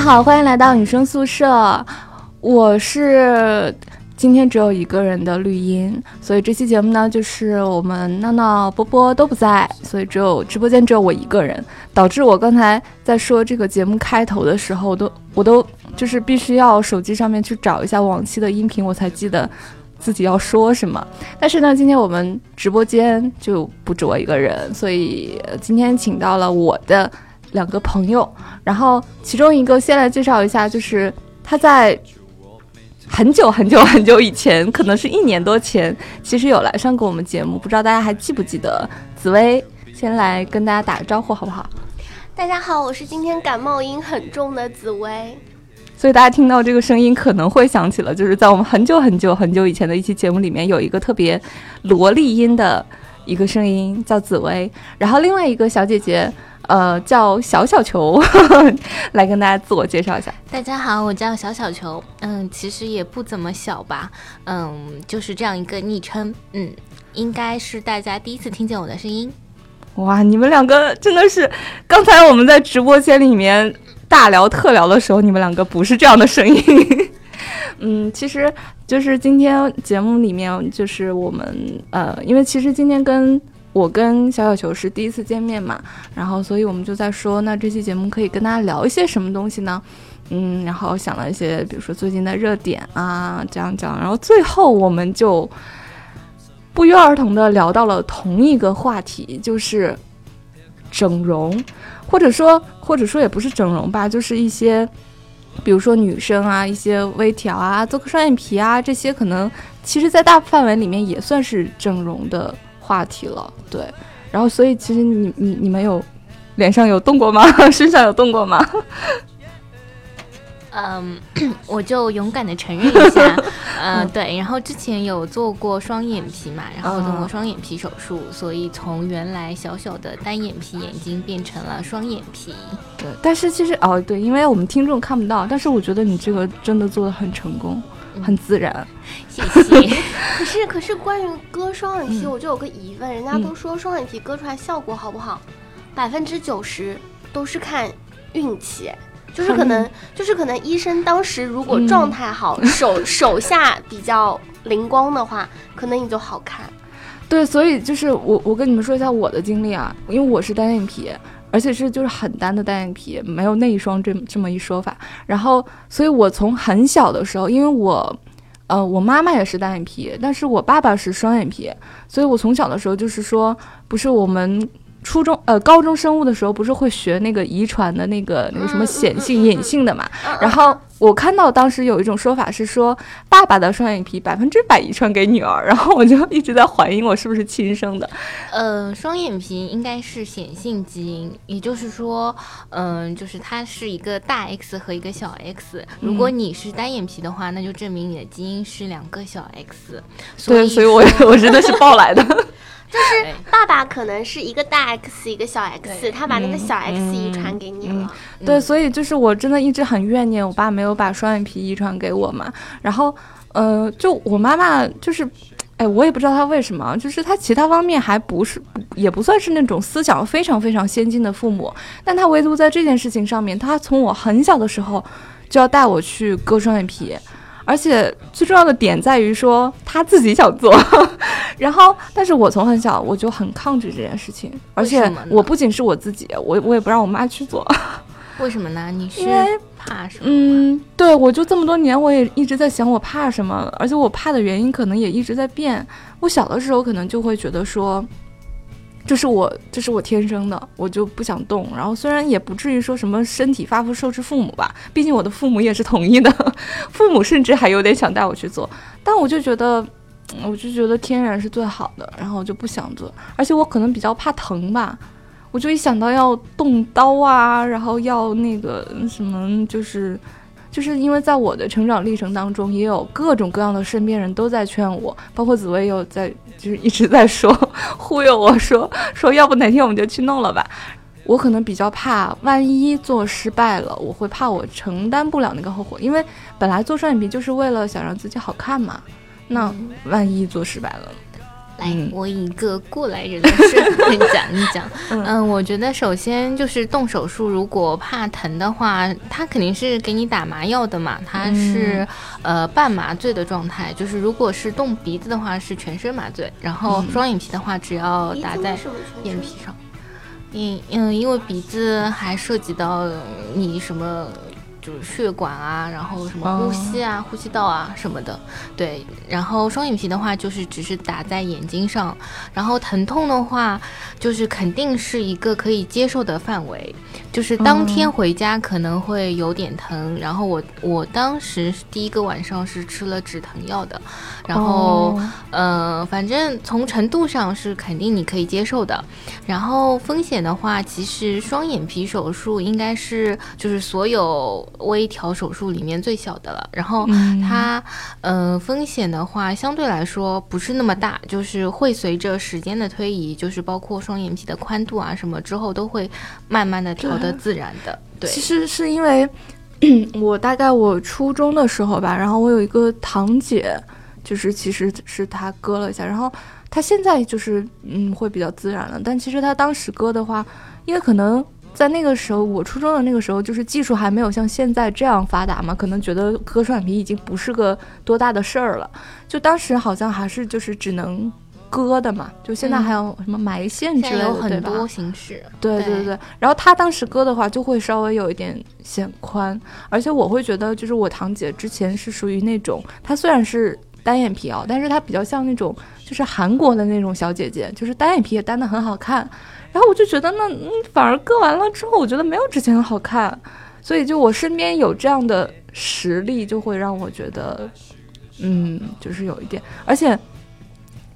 好，欢迎来到女生宿舍。我是今天只有一个人的绿茵，所以这期节目呢，就是我们闹闹、波波都不在，所以只有直播间只有我一个人，导致我刚才在说这个节目开头的时候，我都我都就是必须要手机上面去找一下往期的音频，我才记得自己要说什么。但是呢，今天我们直播间就不止我一个人，所以今天请到了我的两个朋友，然后其中一个先来介绍一下，就是他在。很久很久很久以前，可能是一年多前，其实有来上过我们节目，不知道大家还记不记得？紫薇先来跟大家打个招呼，好不好？大家好，我是今天感冒音很重的紫薇。所以大家听到这个声音，可能会想起了，就是在我们很久很久很久以前的一期节目里面，有一个特别萝莉音的一个声音，叫紫薇。然后另外一个小姐姐。呃，叫小小球，来跟大家自我介绍一下。大家好，我叫小小球，嗯，其实也不怎么小吧，嗯，就是这样一个昵称，嗯，应该是大家第一次听见我的声音。哇，你们两个真的是，刚才我们在直播间里面大聊特聊的时候，你们两个不是这样的声音。嗯，其实就是今天节目里面，就是我们呃，因为其实今天跟。我跟小小球是第一次见面嘛，然后所以我们就在说，那这期节目可以跟大家聊一些什么东西呢？嗯，然后想了一些，比如说最近的热点啊，这样讲，然后最后我们就不约而同的聊到了同一个话题，就是整容，或者说或者说也不是整容吧，就是一些，比如说女生啊，一些微调啊，做个双眼皮啊，这些可能其实在大范围里面也算是整容的。话题了，对，然后所以其实你你你们有脸上有动过吗？身上有动过吗？嗯，我就勇敢的承认一下，嗯，对，然后之前有做过双眼皮嘛，然后做过双眼皮手术，所以从原来小小的单眼皮眼睛变成了双眼皮。对，但是其实哦，对，因为我们听众看不到，但是我觉得你这个真的做的很成功。很自然，谢谢。可 是可是，关于割双眼皮，我就有个疑问，人家都说双眼皮割出来效果好不好，百分之九十都是看运气，就是可能就是可能医生当时如果状态好，手手下比较灵光的话，可能你就好看。对，所以就是我我跟你们说一下我的经历啊，因为我是单眼皮。而且是就是很单的单眼皮，没有内双这这么一说法。然后，所以我从很小的时候，因为我，呃，我妈妈也是单眼皮，但是我爸爸是双眼皮，所以我从小的时候就是说，不是我们。初中呃，高中生物的时候不是会学那个遗传的那个那个什么显性、隐性的嘛？然后我看到当时有一种说法是说，爸爸的双眼皮百分之百遗传给女儿，然后我就一直在怀疑我是不是亲生的。呃，双眼皮应该是显性基因，也就是说，嗯，就是它是一个大 X 和一个小 X。如果你是单眼皮的话，那就证明你的基因是两个小 X。对，所以我我真的是抱来的。就是爸爸可能是一个大 X 一个小 X，他把那个小 X 遗传给你了。对，所以就是我真的一直很怨念我爸没有把双眼皮遗传给我嘛。然后，呃，就我妈妈就是，哎，我也不知道她为什么，就是她其他方面还不是，也不算是那种思想非常非常先进的父母，但她唯独在这件事情上面，她从我很小的时候就要带我去割双眼皮。而且最重要的点在于说他自己想做，然后，但是我从很小我就很抗拒这件事情，而且我不仅是我自己，我我也不让我妈去做。为什么呢？你是怕什么？嗯，对，我就这么多年我也一直在想我怕什么，而且我怕的原因可能也一直在变。我小的时候可能就会觉得说。这是我，这是我天生的，我就不想动。然后虽然也不至于说什么身体发肤受之父母吧，毕竟我的父母也是同意的，父母甚至还有点想带我去做。但我就觉得，我就觉得天然是最好的，然后我就不想做。而且我可能比较怕疼吧，我就一想到要动刀啊，然后要那个什么，就是。就是因为在我的成长历程当中，也有各种各样的身边人都在劝我，包括紫薇也有在，就是一直在说 忽悠我说说要不哪天我们就去弄了吧。我可能比较怕，万一做失败了，我会怕我承担不了那个后果，因为本来做双眼皮就是为了想让自己好看嘛。那万一做失败了，来，嗯我以一个过来人的身份 讲一讲。嗯嗯，我觉得首先就是动手术，如果怕疼的话，他肯定是给你打麻药的嘛，他是、呃半麻醉的状态。就是如果是动鼻子的话，是全身麻醉，然后双眼皮的话，只要打在眼皮上。因嗯，因为鼻子还涉及到你什么，就是血管啊，然后什么呼吸啊、呼吸道啊什么的，对。然后双眼皮的话，就是只是打在眼睛上，然后疼痛的话，就是肯定是一个可以接受的范围，就是当天回家可能会有点疼，然后我我当时第一个晚上是吃了止疼药的，然后。哦呃，反正从程度上是肯定你可以接受的。然后风险的话，其实双眼皮手术应该是就是所有微调手术里面最小的了。然后嗯它、呃风险的话相对来说不是那么大，就是会随着时间的推移，就是包括双眼皮的宽度啊什么之后都会慢慢的调的自然的。对，其实是因为 我大概我初中的时候吧，然后我有一个堂姐，就是其实是她割了一下，然后她现在就是嗯会比较自然了，但其实她当时割的话，因为可能。在那个时候，我初中的那个时候，就是技术还没有像现在这样发达嘛，可能觉得割双眼皮已经不是个多大的事儿了。就当时好像还是就是只能割的嘛，就现在还有什么埋线之类的，对吧？很多形式。对对对对，然后他当时割的话，就会稍微有一点显宽，而且我会觉得，就是我堂姐之前是属于那种，她虽然是单眼皮哦，但是她比较像那种就是韩国的那种小姐姐，就是单眼皮也单的很好看。然后我就觉得那，嗯，反而割完了之后，我觉得没有之前好看，所以就我身边有这样的实力，就会让我觉得，嗯，就是有一点，而且。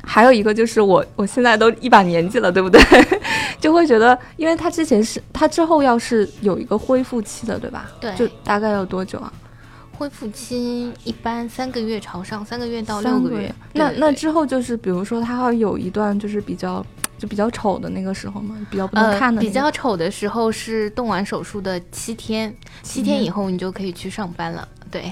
还有一个就是我，我现在都一把年纪了，对不对？就会觉得，因为他之前是他之后要是有一个恢复期的，对吧？对就大概要多久啊？恢复期一般三个月朝上，三个月到六个六月。那那之后就是，比如说他会有一段就是比较就比较丑的那个时候嘛，比较不能呃看的、那个比较丑的时候是动完手术的七天，七天以后你就可以去上班了。对，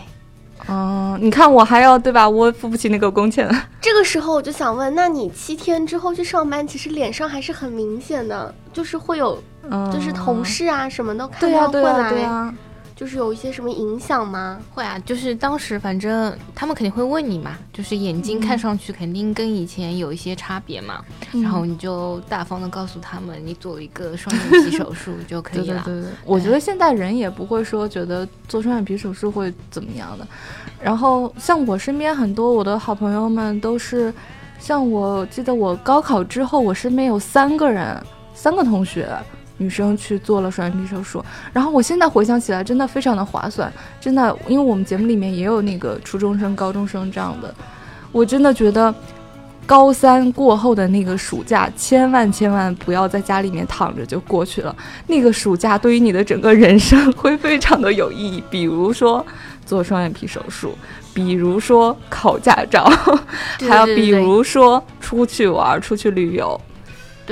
嗯，你看我还要对吧？我付不起那个工钱。这个时候我就想问，那你七天之后去上班，其实脸上还是很明显的，就是会有，嗯，就是同事啊什么都看到会对呀、对来，呀、就是有一些什么影响吗？会啊，就是当时反正他们肯定会问你嘛，就是眼睛看上去肯定跟以前有一些差别嘛，嗯然后你就大方的告诉他们，你做了一个双眼皮手术就可以了。对对对对，我觉得现在人也不会说觉得做双眼皮手术会怎么样的。然后像我身边很多我的好朋友们都是，像我记得我高考之后，我身边有三个人，三个同学。女生去做了双眼皮手术，然后我现在回想起来，真的非常的划算，真的，因为我们节目里面也有那个初中生、高中生这样的，我真的觉得高三过后的那个暑假，千万千万不要在家里面躺着就过去了。那个暑假对于你的整个人生会非常的有意义，比如说做双眼皮手术，比如说考驾照，对还有比如说出去玩、出去旅游。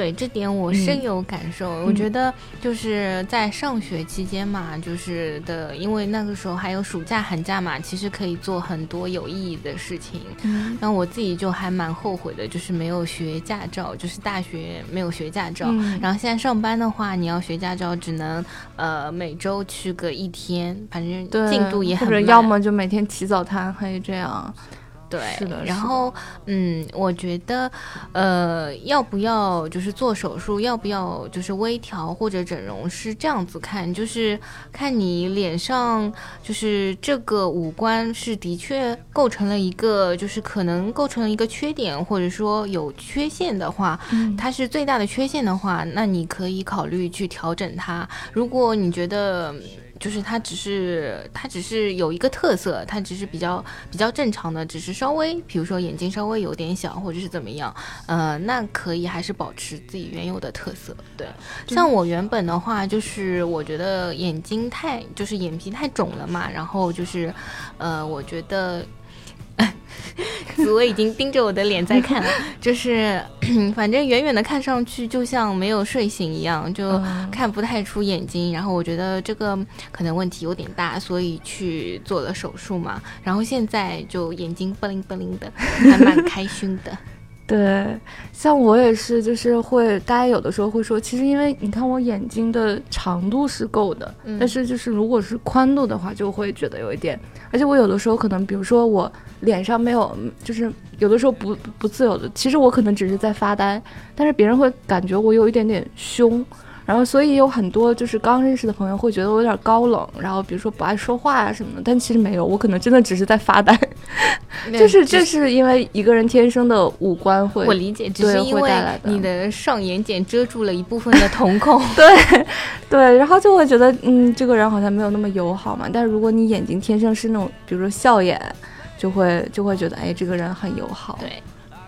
对这点我深有感受。我觉得就是在上学期间嘛，就是的，因为那个时候还有暑假、寒假嘛，其实可以做很多有意义的事情。嗯那我自己就还蛮后悔的，就是没有学驾照，就是大学没有学驾照。嗯然后现在上班的话，你要学驾照，只能呃每周去个一天，反正，进度也很慢。或者要么就每天起早贪黑这样。对，是的然后，嗯，我觉得，呃，要不要就是做手术，要不要就是微调或者整容，是这样子看，就是看你脸上就是这个五官是的确构成了一个，就是可能构成了一个缺点，或者说有缺陷的话，嗯它是最大的缺陷的话，那你可以考虑去调整它。如果你觉得就是它只是它只是有一个特色，它只是比较比较正常的，只是稍微比如说眼睛稍微有点小或者是怎么样，呃，那可以还是保持自己原有的特色。对，像我原本的话，就是我觉得眼睛太就是眼皮太肿了嘛，然后就是呃，我觉得。紫薇已经盯着我的脸在看了，就是 反正远远的看上去就像没有睡醒一样，就嗯看不太出眼睛。然后我觉得这个可能问题有点大，所以去做了手术嘛。然后现在就眼睛不灵不灵的，还蛮开心的。对，像我也是，就是会，大家有的时候会说，其实因为你看我眼睛的长度是够的，嗯但是就是如果是宽度的话，就会觉得有一点，而且我有的时候可能，比如说我脸上没有，就是有的时候不不自由的，其实我可能只是在发呆，但是别人会感觉我有一点点凶。然后，所以有很多就是刚认识的朋友会觉得我有点高冷，然后比如说不爱说话啊什么的，但其实没有，我可能真的只是在发呆。就是这是因为一个人天生的五官会，我理解，只对是因为你的上眼睑遮住了一部分的瞳孔。对对，然后就会觉得嗯，这个人好像没有那么友好嘛。但是如果你眼睛天生是那种，比如说笑眼，就会就会觉得哎，这个人很友好。对，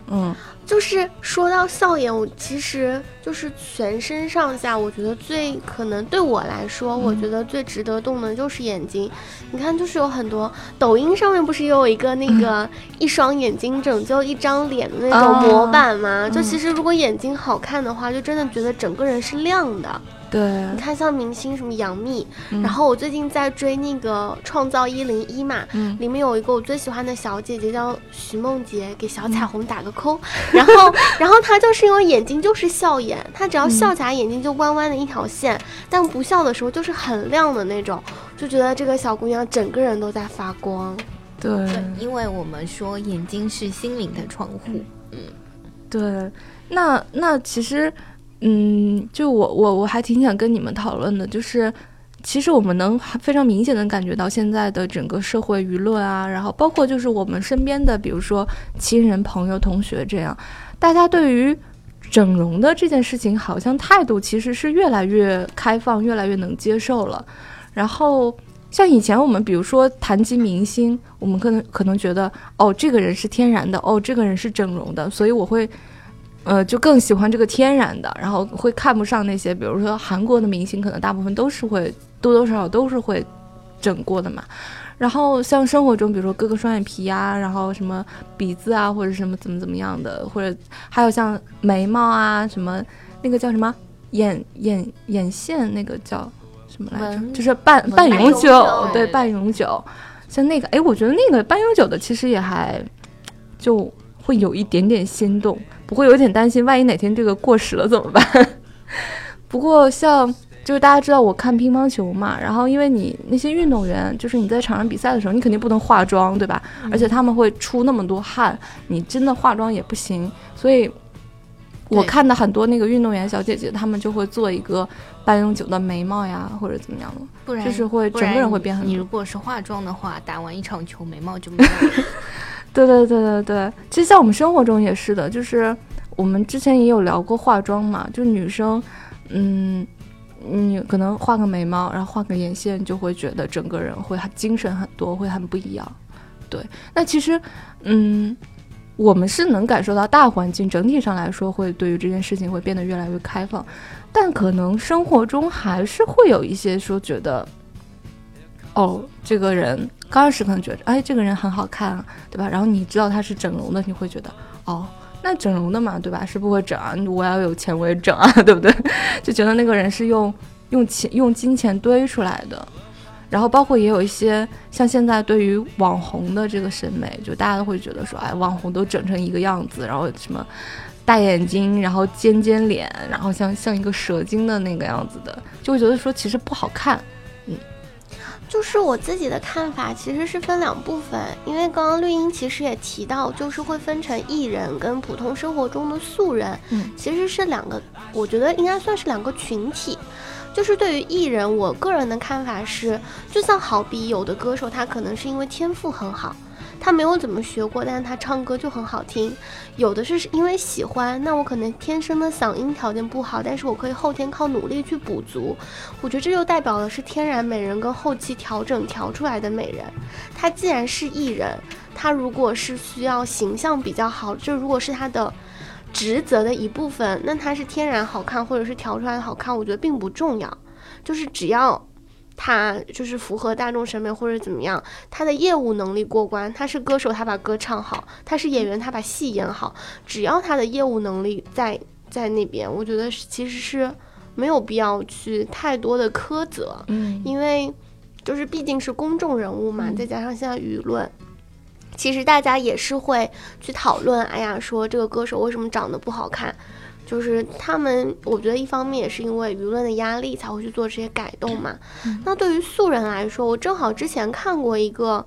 嗯就是说到笑眼，我其实就是全身上下，我觉得最可能对我来说，我觉得最值得动的就是眼睛。你看，就是有很多抖音上面不是也有一个那个一双眼睛拯救一张脸的那种模板吗？就其实如果眼睛好看的话，就真的觉得整个人是亮的。对你，看，像明星什么杨幂，嗯然后我最近在追那个《创造一零一》嘛，嗯里面有一个我最喜欢的小姐姐叫徐梦洁，给小嗯彩虹打个 call。然后，然后她就是因为眼睛就是笑眼，她只要笑起来眼睛就弯弯的一条线，但不笑的时候就是很亮的那种，就觉得这个小姑娘整个人都在发光。对对，因为我们说眼睛是心灵的窗户。嗯对，那那其实，嗯，就我我我还挺想跟你们讨论的，就是其实我们能非常明显的感觉到现在的整个社会舆论啊，然后包括就是我们身边的，比如说亲人、朋友、同学这样，大家对于整容的这件事情，好像态度其实是越来越开放，越来越能接受了。然后像以前我们比如说谈及明星，我们可能可能觉得哦，这个人是天然的，哦，这个人是整容的，所以我会。呃，就更喜欢这个天然的，然后会看不上那些，比如说韩国的明星，可能大部分都是会多多少少都是会整过的嘛。然后像生活中，比如说割个双眼皮呀、然后什么鼻子啊，或者什么怎么怎么样的，或者还有像眉毛啊，什么那个叫什么眼眼眼线，那个叫什么来着？就是半半永久，对半永久。像那个，哎，我觉得那个半永久的其实也还就会有一点点心动，不会有点担心，万一哪天这个过时了怎么办？不过像就是大家知道我看乒乓球嘛，然后因为你那些运动员，就是你在场上比赛的时候，你肯定不能化妆，对吧？而且他们会出那么多汗，你真的化妆也不行，所以。我看的很多那个运动员小姐姐，她们就会做一个半永久的眉毛呀，或者怎么样的，不然就是会整个人会变很多你如果是化妆的话，打完一场球眉毛就没有了。对对对对对，其实，在我们生活中也是的，就是我们之前也有聊过化妆嘛，就女生，嗯，你可能画个眉毛，然后画个眼线，就会觉得整个人会很精神很多，会很不一样。对，那其实，嗯，我们是能感受到大环境整体上来说会对于这件事情会变得越来越开放，但可能生活中还是会有一些说觉得，哦，这个人刚开始可能觉得，哎，这个人很好看，对吧？然后你知道他是整容的，你会觉得，哦，那整容的嘛，对吧？是不会整啊，我要有钱我也整啊，对不对？就觉得那个人是用用钱用金钱堆出来的。然后包括也有一些像现在对于网红的这个审美，就大家都会觉得说，哎，网红都整成一个样子，然后什么大眼睛，然后尖尖脸，然后像像一个蛇精的那个样子的，就会觉得说其实不好看。就是我自己的看法，其实是分两部分，因为刚刚绿茵其实也提到，就是会分成艺人跟普通生活中的素人，嗯，其实是两个，我觉得应该算是两个群体。就是对于艺人，我个人的看法是，就像好比有的歌手，他可能是因为天赋很好，他没有怎么学过，但是他唱歌就很好听；有的是因为喜欢，那我可能天生的嗓音条件不好，但是我可以后天靠努力去补足。我觉得这就代表的是天然美人跟后期调整调出来的美人。他既然是艺人，他如果是需要形象比较好，就如果是他的职责的一部分，那他是天然好看或者是调出来的好看，我觉得并不重要，就是只要。他就是符合大众审美或者怎么样，他的业务能力过关，他是歌手，他把歌唱好；他是演员，他把戏演好。只要他的业务能力在在那边，我觉得其实是没有必要去太多的苛责，嗯因为就是毕竟是公众人物嘛，嗯再加上现在舆论，其实大家也是会去讨论，哎呀，说这个歌手为什么长得不好看，就是他们，我觉得一方面也是因为舆论的压力才会去做这些改动嘛。那对于素人来说，我正好之前看过一个，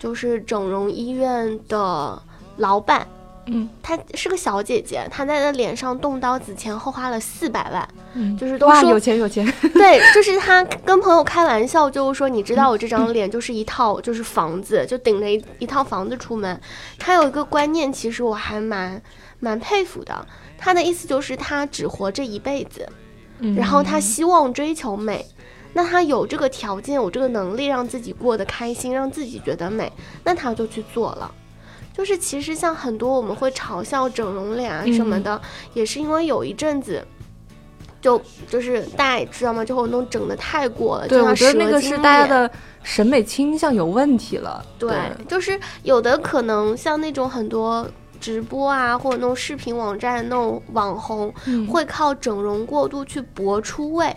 就是整容医院的老板。嗯，她是个小姐姐，她在她脸上动刀子前后花了四百万，嗯，就是都说有钱有钱，对，就是她跟朋友开玩笑，就是说你知道我这张脸就是一套就是房子，就顶着一一套房子出门。她有一个观念，其实我还蛮蛮佩服的。她的意思就是他只活这一辈子，嗯然后他希望追求美。那他有这个条件，有这个能力，让自己过得开心，让自己觉得美，那他就去做了。就是其实像很多我们会嘲笑整容脸啊什么的，也是因为有一阵子，就就是大家也知道吗？就会有那种整的太过了，对，我觉得那个是大家的审美倾向有问题了。对，就是有的可能像那种很多直播啊，或者那种视频网站那种网红，嗯。会靠整容过度去博出位。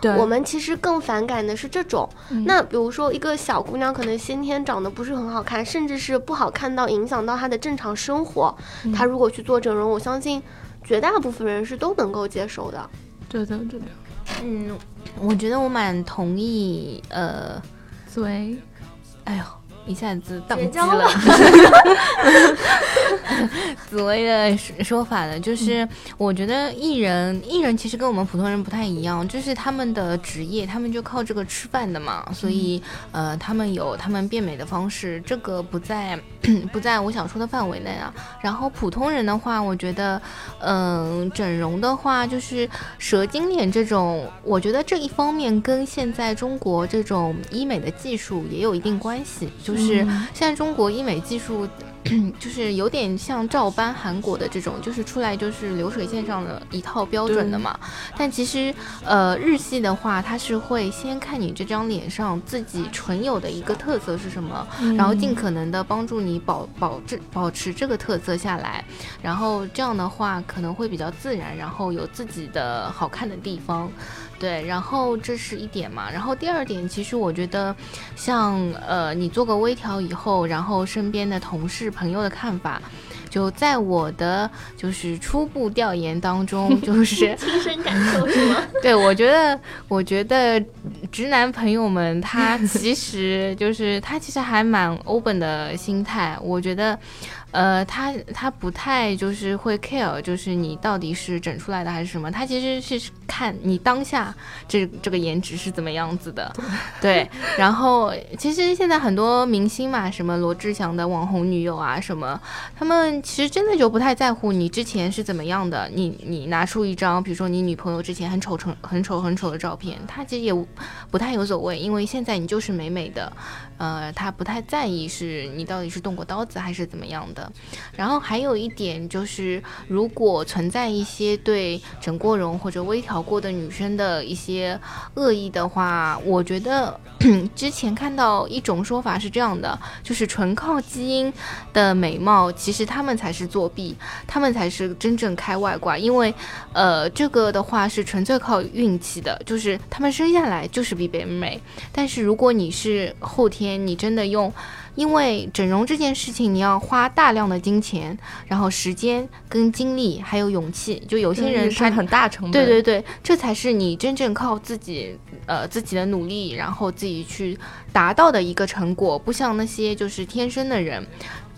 对，我们其实更反感的是这种。嗯。那比如说一个小姑娘，可能先天长得不是很好看，甚至是不好看到影响到她的正常生活，嗯。她如果去做整容，我相信绝大部分人是都能够接受的。对的对的，嗯，我觉得我蛮同意，呃，对，哎呦，一下子宕机了了。紫薇的说说法呢，就是我觉得艺人艺人其实跟我们普通人不太一样，就是他们的职业，他们就靠这个吃饭的嘛，所以呃，他们有他们变美的方式，这个不在 不在我想说的范围内啊。然后普通人的话，我觉得，嗯、整容的话，就是蛇精脸这种，我觉得这一方面跟现在中国这种医美的技术也有一定关系，就是嗯现在中国医美技术。就是有点像照搬韩国的这种，就是出来就是流水线上的一套标准的嘛。但其实，呃，日系的话，它是会先看你这张脸上自己纯有的一个特色是什么，然后尽可能的帮助你保保质保持这个特色下来，然后这样的话可能会比较自然，然后有自己的好看的地方。对，然后这是一点嘛，然后第二点，其实我觉得，像呃，你做个微调以后，然后身边的同事朋友的看法，就在我的就是初步调研当中，就 是亲身感受是吗？对，我觉得，我觉得直男朋友们他其实就是他其实还蛮 open 的心态，我觉得。呃，他他不太就是会 care，就是你到底是整出来的还是什么，他其实是看你当下这这个颜值是怎么样子的，对。然后其实现在很多明星嘛，什么罗志祥的网红女友啊，什么，他们其实真的就不太在乎你之前是怎么样的，你你拿出一张，比如说你女朋友之前很丑成很丑很丑的照片，他其实也不太有所谓，因为现在你就是美美的，呃，他不太在意是你到底是动过刀子还是怎么样的。然后还有一点就是，如果存在一些对整过容或者微调过的女生的一些恶意的话，我觉得 之前看到一种说法是这样的，就是纯靠基因的美貌，其实他们才是作弊，他们才是真正开外挂，因为呃，这个的话是纯粹靠运气的，就是他们生下来就是比别人美，但是如果你是后天，你真的用。因为整容这件事情，你要花大量的金钱，然后时间跟精力，还有勇气。就有些人是很大成本，对对对，这才是你真正靠自己呃自己的努力，然后自己去达到的一个成果，不像那些就是天生的人。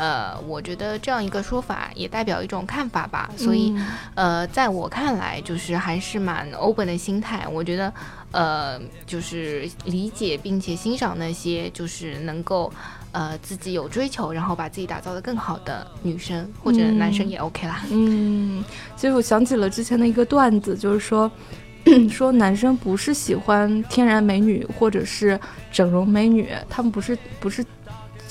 呃，我觉得这样一个说法也代表一种看法吧。所以，嗯呃，在我看来，就是还是蛮 open 的心态。我觉得，呃，就是理解并且欣赏那些就是能够。呃，自己有追求，然后把自己打造的更好的女生或者男生也 OK 啦。嗯，其实我想起了之前的一个段子，就是说，说男生不是喜欢天然美女或者是整容美女，他们不是不是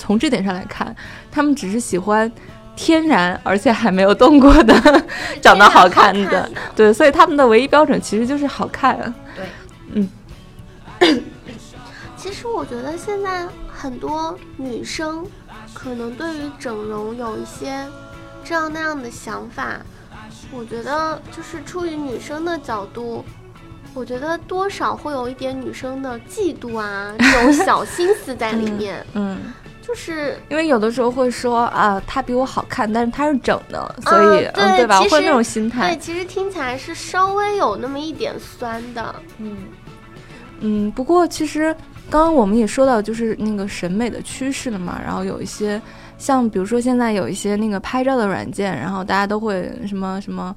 从这点上来看，他们只是喜欢天然而且还没有动过的 长得好看的，对，所以他们的唯一标准其实就是好看。对，嗯其实我觉得现在很多女生可能对于整容有一些这样那样的想法，我觉得就是出于女生的角度，我觉得多少会有一点女生的嫉妒啊这种小心思在里面。嗯，就是因为有的时候会说啊，他比我好看，但是他是整的，所以嗯嗯，对吧？会有那种心态对，其实听起来是稍微有那么一点酸的。嗯嗯，不过其实刚刚我们也说到，就是那个审美的趋势了嘛，然后有一些像比如说现在有一些那个拍照的软件，然后大家都会什么什么。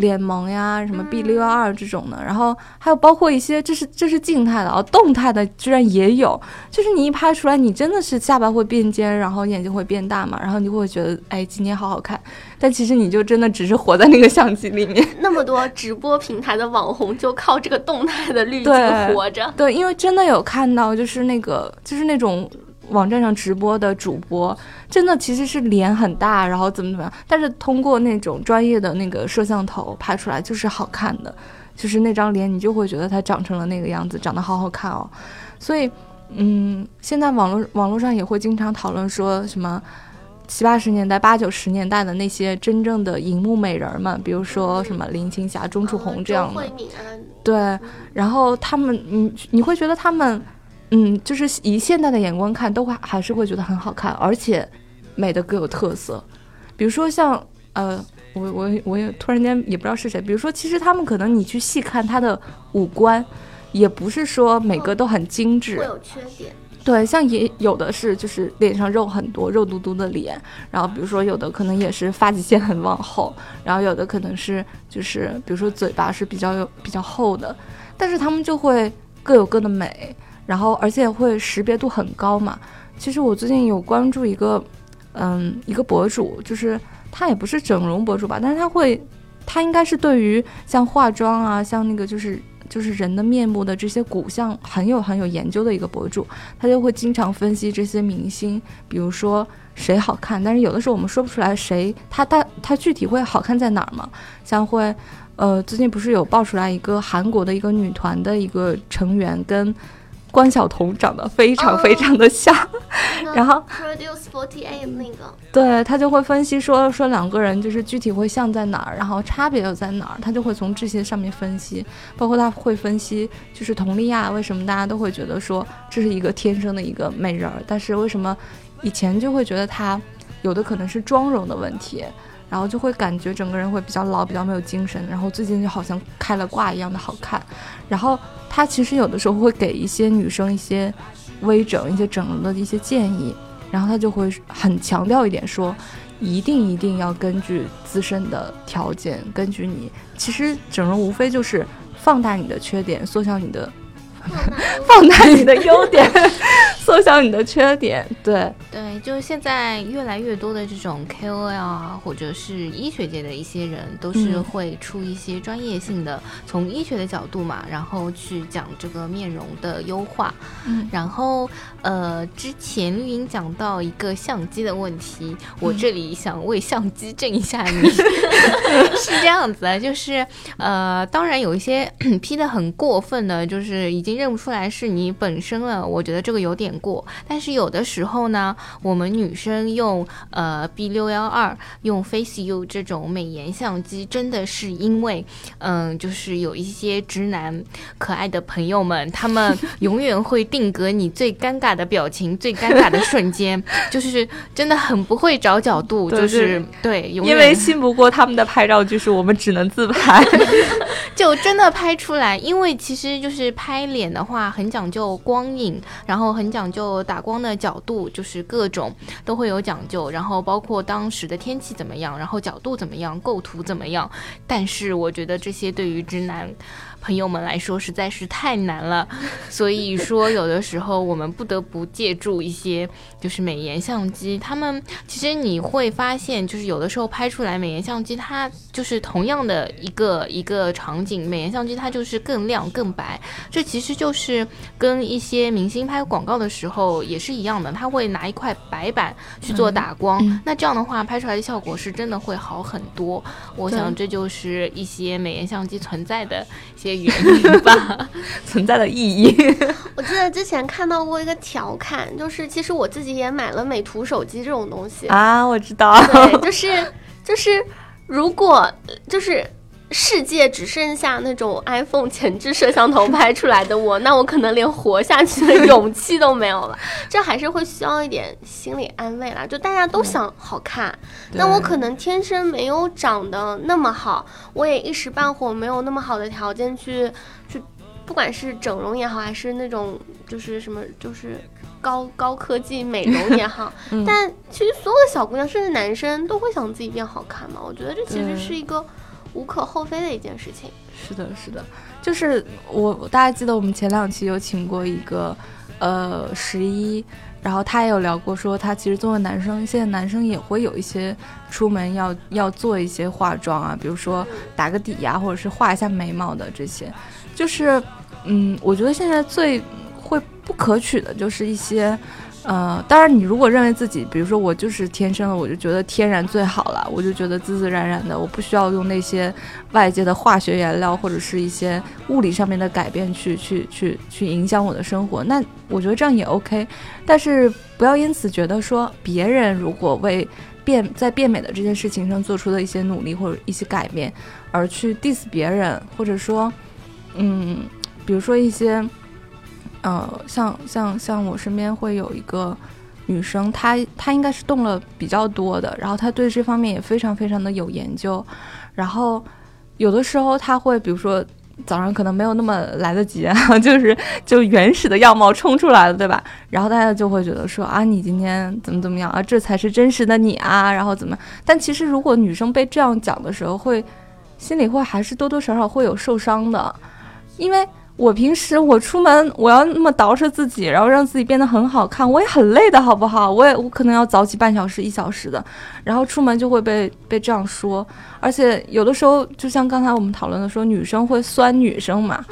联盟呀，什么 B 六幺二这种的，然后还有包括一些，这是这是静态的啊，动态的居然也有，就是你一拍出来，你真的是下巴会变尖，然后眼睛会变大嘛，然后你会觉得，哎，今天好好看，但其实你就真的只是活在那个相机里面。那么多直播平台的网红就靠这个动态的滤镜活着。对，因为真的有看到，就是那个，就是那种网站上直播的主播，真的其实是脸很大，然后怎么怎么样，但是通过那种专业的那个摄像头拍出来就是好看的，就是那张脸你就会觉得他长成了那个样子，长得好好看哦。所以，嗯，现在网络网络上也会经常讨论说什么。七八十年代、八九十年代的那些真正的荧幕美人儿们，比如说什么林青霞、钟楚红这样的，对，然后他们，你你会觉得他们，嗯，就是以现代的眼光看，都会还是会觉得很好看，而且美的各有特色。比如说像，呃，我我我也突然间也不知道是谁，比如说，其实他们可能你去细看他的五官，也不是说每个都很精致，会有缺点。对，像也有的是就是脸上肉很多，肉嘟嘟的脸，然后比如说有的可能也是发际线很往后，然后有的可能是就是比如说嘴巴是比较有比较厚的，但是他们就会各有各的美，然后而且会识别度很高嘛。其实我最近有关注一个嗯一个博主，就是他也不是整容博主吧，但是他会他应该是对于像化妆啊，像那个就是。就是人的面部的这些骨相很有很有研究的一个博主，他就会经常分析这些明星，比如说谁好看，但是有的时候我们说不出来谁他他他具体会好看在哪儿嘛？像会，呃，最近不是有爆出来一个韩国的一个女团的一个成员跟关晓彤长得非常非常的像，然后 Produce Forty Eight 那个，对他就会分析说说两个人就是具体会像在哪儿，然后差别又在哪儿，他就会从这些上面分析，包括他会分析就是佟丽娅为什么大家都会觉得说这是一个天生的一个美人儿，但是为什么以前就会觉得她有的可能是妆容的问题，然后就会感觉整个人会比较老，比较没有精神，然后最近就好像开了挂一样的好看，然后他其实有的时候会给一些女生一些微整、一些整容的一些建议。然后他就会很强调一点说，一定一定要根据自身的条件，根据你，其实整容无非就是放大你的缺点，缩小你的，放大你的 优点，缩小你的缺点。对，对，就是现在越来越多的这种 KOL 啊，或者是医学界的一些人，都是嗯会出一些专业性的，从医学的角度嘛，然后去讲这个面容的优化。嗯然后呃，之前绿茵讲到一个相机的问题，我这里想为相机正一下你，是这样子的，就是呃，当然有一些 P 的很过分的，就是已经认不出来是你本身了，我觉得这个有点过。但是有的时候呢，我们女生用呃 B 六幺二用 Face U 这种美颜相机，真的是因为嗯、就是有一些直男可爱的朋友们，他们 永远会定格你最尴尬的表情、最尴尬的瞬间，就是真的很不会找角度，就是对，因为信不过他们的拍照就是，我们只能自拍。就真的拍出来，因为其实就是拍脸的话，很讲究光影，然后很讲究打光的角度，就是各种都会有讲究，然后包括当时的天气怎么样，然后角度怎么样，构图怎么样。但是我觉得这些对于直男朋友们来说实在是太难了，所以说有的时候我们不得不借助一些就是美颜相机，他们其实你会发现，就是有的时候拍出来美颜相机，它就是同样的一个一个场景，美颜相机它就是更亮更白。这其实就是跟一些明星拍广告的时候也是一样的，他会拿一块白板去做打光，嗯那这样的话拍出来的效果是真的会好很多。我想这就是一些美颜相机存在的一些原因吧。存在的意义。我记得之前看到过一个调侃，就是其实我自己也买了美图手机这种东西，啊，我知道。对，就是就是如果就是世界只剩下那种 iPhone 前置摄像头拍出来的我，那我可能连活下去的勇气都没有了。这还是会需要一点心理安慰啦。就大家都想好看，那我可能天生没有长得那么好，我也一时半会没有那么好的条件去去，不管是整容也好，还是那种就是什么就是高高科技美容也好。但其实所有的小姑娘，甚至男生都会想自己变好看嘛。我觉得这其实是一个。无可厚非的一件事情。是的，是的，就是我大家记得我们前两期有请过一个呃十一，然后他也有聊过，说他其实作为男生，现在男生也会有一些出门要要做一些化妆啊，比如说打个底呀，或者是画一下眉毛的这些。就是嗯，我觉得现在最会不可取的就是一些。呃，当然，你如果认为自己，比如说我就是天生的，我就觉得天然最好了，我就觉得自自然然的，我不需要用那些外界的化学原料或者是一些物理上面的改变去去去去影响我的生活，那我觉得这样也 OK。但是不要因此觉得说别人如果为变在变美的这件事情上做出的一些努力或者一些改变，而去 diss 别人，或者说，嗯，比如说一些。呃，像像像我身边会有一个女生，她她应该是动了比较多的，然后她对这方面也非常非常的有研究，然后有的时候她会，比如说早上可能没有那么来得及啊，就是就原始的样貌冲出来了，对吧？然后大家就会觉得说啊，你今天怎么怎么样啊，这才是真实的你啊，然后怎么？但其实如果女生被这样讲的时候，会心里会还是多多少少会有受伤的，因为。我平时我出门我要那么捯饬自己，然后让自己变得很好看，我也很累的，好不好？我也我可能要早起半小时一小时的，然后出门就会被被这样说，而且有的时候就像刚才我们讨论的说，女生会酸女生嘛，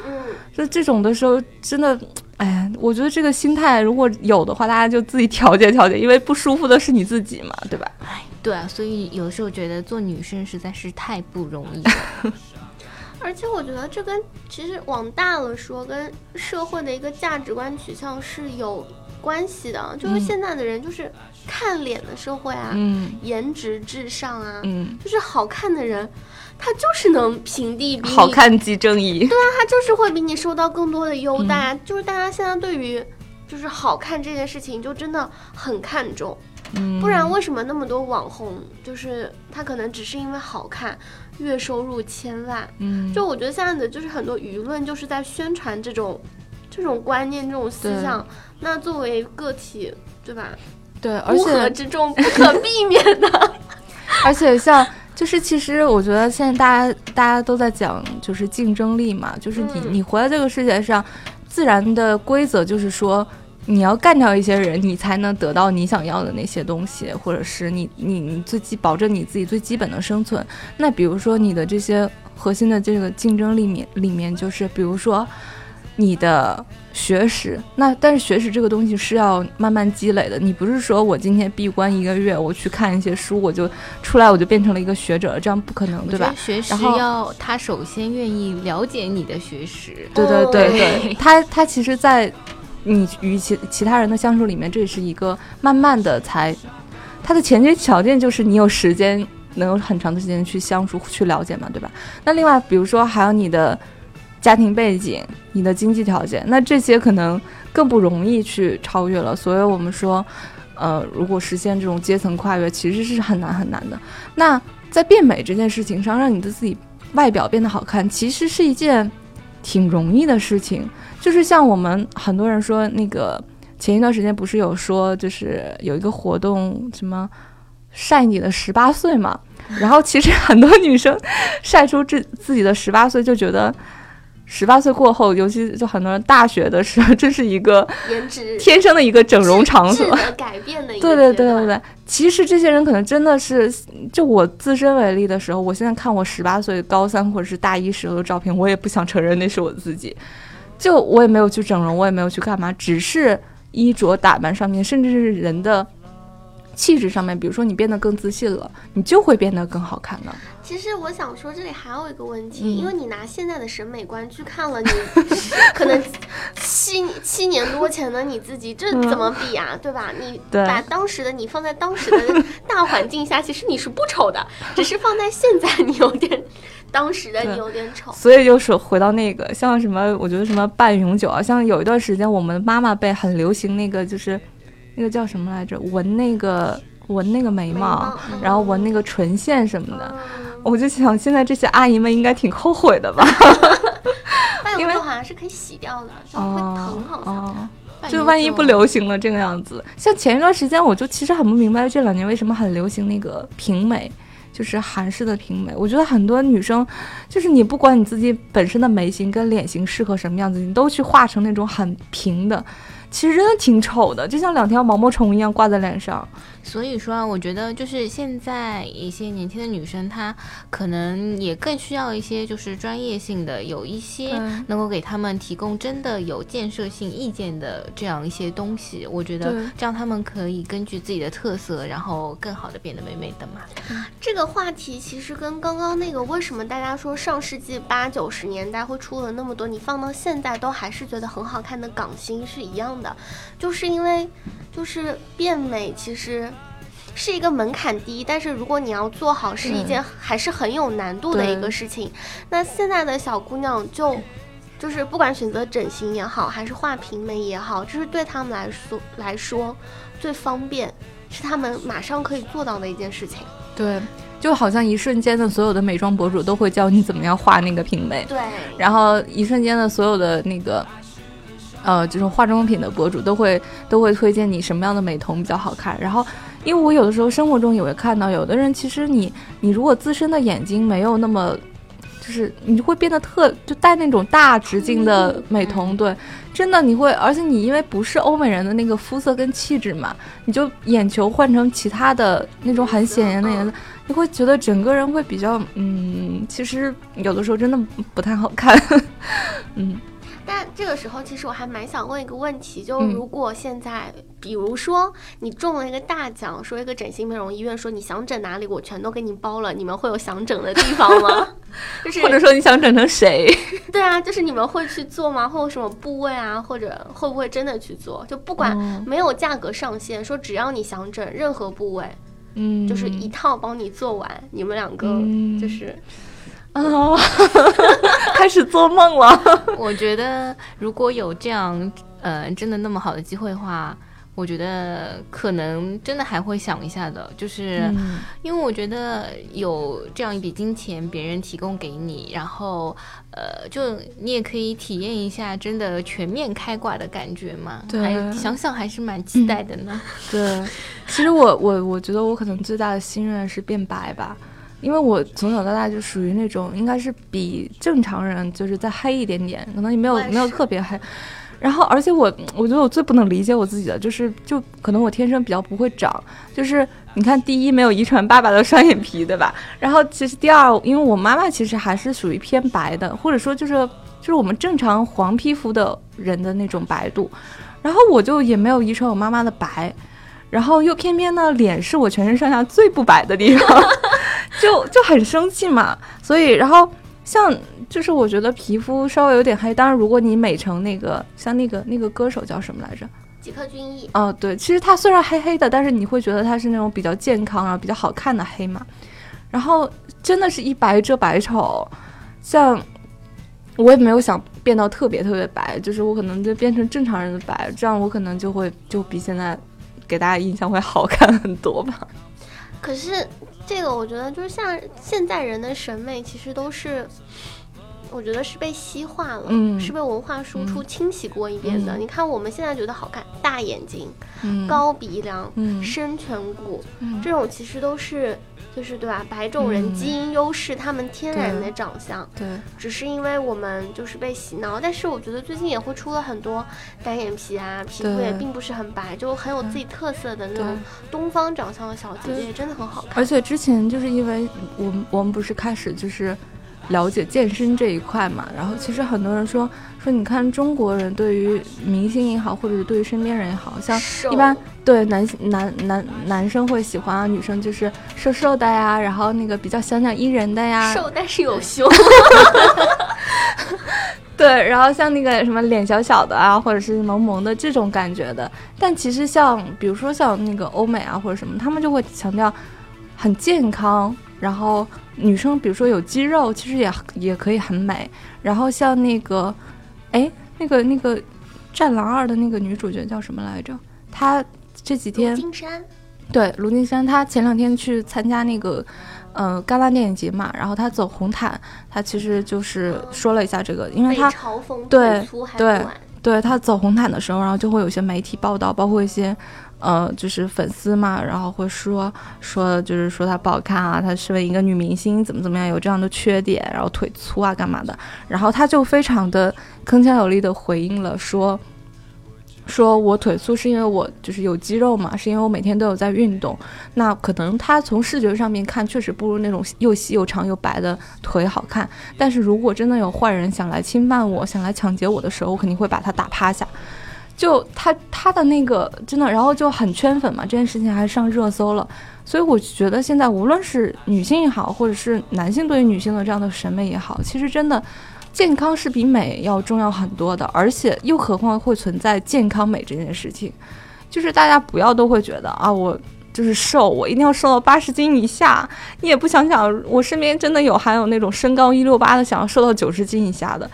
就这种的时候真的，哎呀，我觉得这个心态如果有的话，大家就自己调节调节，因为不舒服的是你自己嘛，对吧？哎，对啊，所以有的时候觉得做女生实在是太不容易了。而且我觉得这跟其实往大了说，跟社会的一个价值观取向是有关系的。就是现在的人就是看脸的社会啊，颜值至上啊，就是好看的人，他就是能平地比好看即正义。对啊，他就是会比你受到更多的优待。就是大家现在对于就是好看这件事情，就真的很看重。不然为什么那么多网红，就是他可能只是因为好看。月收入千万，嗯，就我觉得现在的就是很多舆论就是在宣传这种，这种观念、这种思想。那作为个体，对吧？对，乌合之众不可避免的。而且像就是，其实我觉得现在大家大家都在讲就是竞争力嘛，就是你你活在这个世界上，自然的规则就是说。你要干掉一些人，你才能得到你想要的那些东西，或者是你你你最基保证你自己最基本的生存。那比如说你的这些核心的这个竞争力面里面，就是比如说你的学识。那但是学识这个东西是要慢慢积累的，你不是说我今天闭关一个月，我去看一些书，我就出来我就变成了一个学者，这样不可能，对吧？学识要他首先愿意了解你的学识。对对对对，他他其实，在。你与其其他人的相处里面，这也是一个慢慢的才，它的前提条件就是你有时间，能有很长的时间去相处、去了解嘛，对吧？那另外，比如说还有你的家庭背景、你的经济条件，那这些可能更不容易去超越了。所以我们说，呃，如果实现这种阶层跨越，其实是很难很难的。那在变美这件事情上，让你的自己外表变得好看，其实是一件挺容易的事情。就是像我们很多人说，那个前一段时间不是有说，就是有一个活动，什么晒你的十八岁嘛？然后其实很多女生晒出自自己的十八岁，就觉得十八岁过后，尤其就很多人大学的时候，这是一个颜值天生的一个整容场所，改变的。对对对对对，其实这些人可能真的是，就我自身为例的时候，我现在看我十八岁高三或者是大一时候的照片，我也不想承认那是我自己。就我也没有去整容，我也没有去干嘛，只是衣着打扮上面，甚至是人的气质上面，比如说你变得更自信了，你就会变得更好看了。其实我想说，这里还有一个问题，因为你拿现在的审美观去看了你 可能七 七年多前的你自己，这怎么比啊？对吧？你把当时的你放在当时的大环境下，其实你是不丑的，只是放在现在，你有点当时的你有点丑。所以就是回到那个，像什么，我觉得什么半永久啊，像有一段时间我们妈妈辈很流行那个，就是那个叫什么来着，纹那个纹那个眉毛，然后纹那个唇线什么的。嗯我就想，现在这些阿姨们应该挺后悔的吧？因为好像是可以洗掉的，就会哦疼，好像。就万一不流行了这个样子。像前一段时间，我就其实很不明白这两年为什么很流行那个平美，就是韩式的平眉。我觉得很多女生，就是你不管你自己本身的眉形跟脸型适合什么样子，你都去画成那种很平的，其实真的挺丑的，就像两条毛毛虫一样挂在脸上。所以说啊，我觉得就是现在一些年轻的女生，她可能也更需要一些就是专业性的，有一些能够给他们提供真的有建设性意见的这样一些东西。我觉得这样他们可以根据自己的特色，然后更好的变得美美的嘛。这个话题其实跟刚刚那个为什么大家说上世纪八九十年代会出了那么多，你放到现在都还是觉得很好看的港星是一样的，就是因为就是变美其实。是一个门槛低，但是如果你要做好，是一件还是很有难度的一个事情。那现在的小姑娘就，就是不管选择整形也好，还是画平眉也好，这是对他们来说来说最方便，是他们马上可以做到的一件事情。对，就好像一瞬间的所有的美妆博主都会教你怎么样画那个平眉。对，然后一瞬间的所有的那个，呃，这种化妆品的博主都会都会推荐你什么样的美瞳比较好看。然后，因为我有的时候生活中也会看到，有的人其实你你如果自身的眼睛没有那么，就是你会变得特就戴那种大直径的美瞳，对，真的你会，而且你因为不是欧美人的那个肤色跟气质嘛，你就眼球换成其他的那种很显眼的颜色。你会觉得整个人会比较，嗯，其实有的时候真的不太好看，嗯但这个时候，其实我还蛮想问一个问题，就嗯如果现在，比如说你中了一个大奖，说一个整形美容医院说你想整哪里，我全都给你包了，你们会有想整的地方吗？就是 或者说你想整成谁？对啊，就是你们会去做吗？会有什么部位啊？或者会不会真的去做？就不管哦没有价格上限，说只要你想整任何部位，嗯，就是一套帮你做完，你们两个嗯就是啊，做梦了。我觉得如果有这样呃真的那么好的机会的话，我觉得可能真的还会想一下的，就是。嗯因为我觉得有这样一笔金钱，别人提供给你，然后，呃，就你也可以体验一下真的全面开挂的感觉嘛。对还想想还是蛮期待的呢。对，其实我我我觉得我可能最大的心愿是变白吧，因为我从小到大就属于那种应该是比正常人就是再黑一点点，可能也没有没有特别黑。然后，而且我我觉得我最不能理解我自己的就是，就可能我天生比较不会长，就是你看，第一没有遗传爸爸的双眼皮，对吧？然后其实第二，因为我妈妈其实还是属于偏白的，或者说就是就是我们正常黄皮肤的人的那种白度，然后我就也没有遗传我妈妈的白，然后又偏偏呢脸是我全身上下最不白的地方，就就很生气嘛。所以然后像就是我觉得皮肤稍微有点黑，当然如果你美成那个像那个那个歌手叫什么来着？吉克隽逸。哦，对，其实他虽然黑黑的，但是你会觉得他是那种比较健康然后比较好看的黑嘛。然后真的是一白遮百丑，像我也没有想变到特别特别白，就是我可能就变成正常人的白，这样我可能就会就比现在给大家印象会好看很多吧。可是这个我觉得就是像现在人的审美，其实都是。我觉得是被西化了，嗯是被文化输出嗯清洗过一遍的。嗯你看我们现在觉得好看，大眼睛、嗯，高鼻梁、嗯深颧骨，嗯这种其实都是就是对吧？白种人嗯基因优势，他们天然的长相，对，只是因为我们就是被洗脑。但是我觉得最近也会出了很多单眼皮啊，皮肤也并不是很白，就很有自己特色的那种东方长相的小姐对姐，真的很好看。而且之前就是因为我们我们不是开始就是了解健身这一块嘛，然后其实很多人说说你看中国人对于明星也好，或者是对于身边人也好，像一般对男男男男生会喜欢啊，女生就是瘦瘦的呀，然后那个比较小鸟依人的呀，瘦但是有胸，对，然后像那个什么脸小小的啊，或者是萌萌的这种感觉的，但其实像比如说像那个欧美啊或者什么，他们就会强调很健康，然后女生比如说有肌肉，其实也也可以很美。然后像那个，哎，那个那个《战狼二》的那个女主角叫什么来着？她这几天金山，对卢金山，她前两天去参加那个。呃，戛纳电影节嘛，然后他走红毯，他其实就是说了一下这个，因为他对对对，他走红毯的时候，然后就会有些媒体报道，包括一些呃，就是粉丝嘛，然后会说说就是说她不好看啊，她身为一个女明星怎么怎么样有这样的缺点，然后腿粗啊干嘛的，然后她就非常的铿锵有力的回应了说。说我腿粗是因为我就是有肌肉嘛，是因为我每天都有在运动。那可能她从视觉上面看，确实不如那种又细又长又白的腿好看。但是如果真的有坏人想来侵犯我，想来抢劫我的时候，我肯定会把他打趴下。就他他的那个真的，然后就很圈粉嘛，这件事情还上热搜了。所以我觉得现在无论是女性也好，或者是男性对于女性的这样的审美也好，其实真的。健康是比美要重要很多的，而且又何况会存在健康美这件事情，就是大家不要都会觉得啊，我就是瘦，我一定要瘦到八十斤以下。你也不想想，我身边真的有还有那种身高一六八的，想要瘦到九十斤以下的。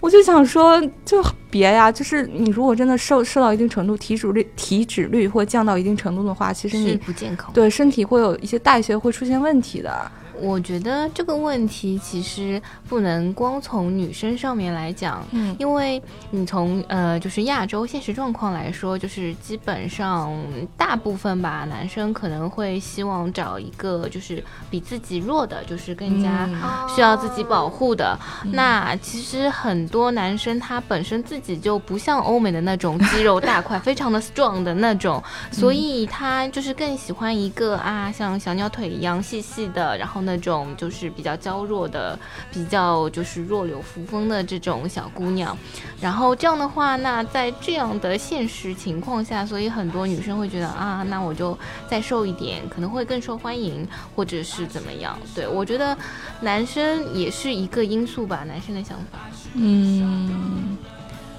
我就想说，就别呀，就是你如果真的瘦瘦到一定程度，体脂率体脂率会降到一定程度的话，其实你不健康，对身体会有一些代谢会出现问题的。我觉得这个问题其实不能光从女生上面来讲，嗯，因为你从呃就是亚洲现实状况来说，就是基本上大部分吧，男生可能会希望找一个就是比自己弱的，就是更加需要自己保护的。那其实很多男生他本身自己就不像欧美的那种肌肉大块，非常的 strong 的那种，所以他就是更喜欢一个啊像小鸟腿一样细细的，然后呢。那种就是比较娇弱的，比较就是弱柳扶风的这种小姑娘，然后这样的话，那在这样的现实情况下，所以很多女生会觉得啊，那我就再瘦一点，可能会更受欢迎，或者是怎么样？对我觉得男生也是一个因素吧，男生的想法。嗯，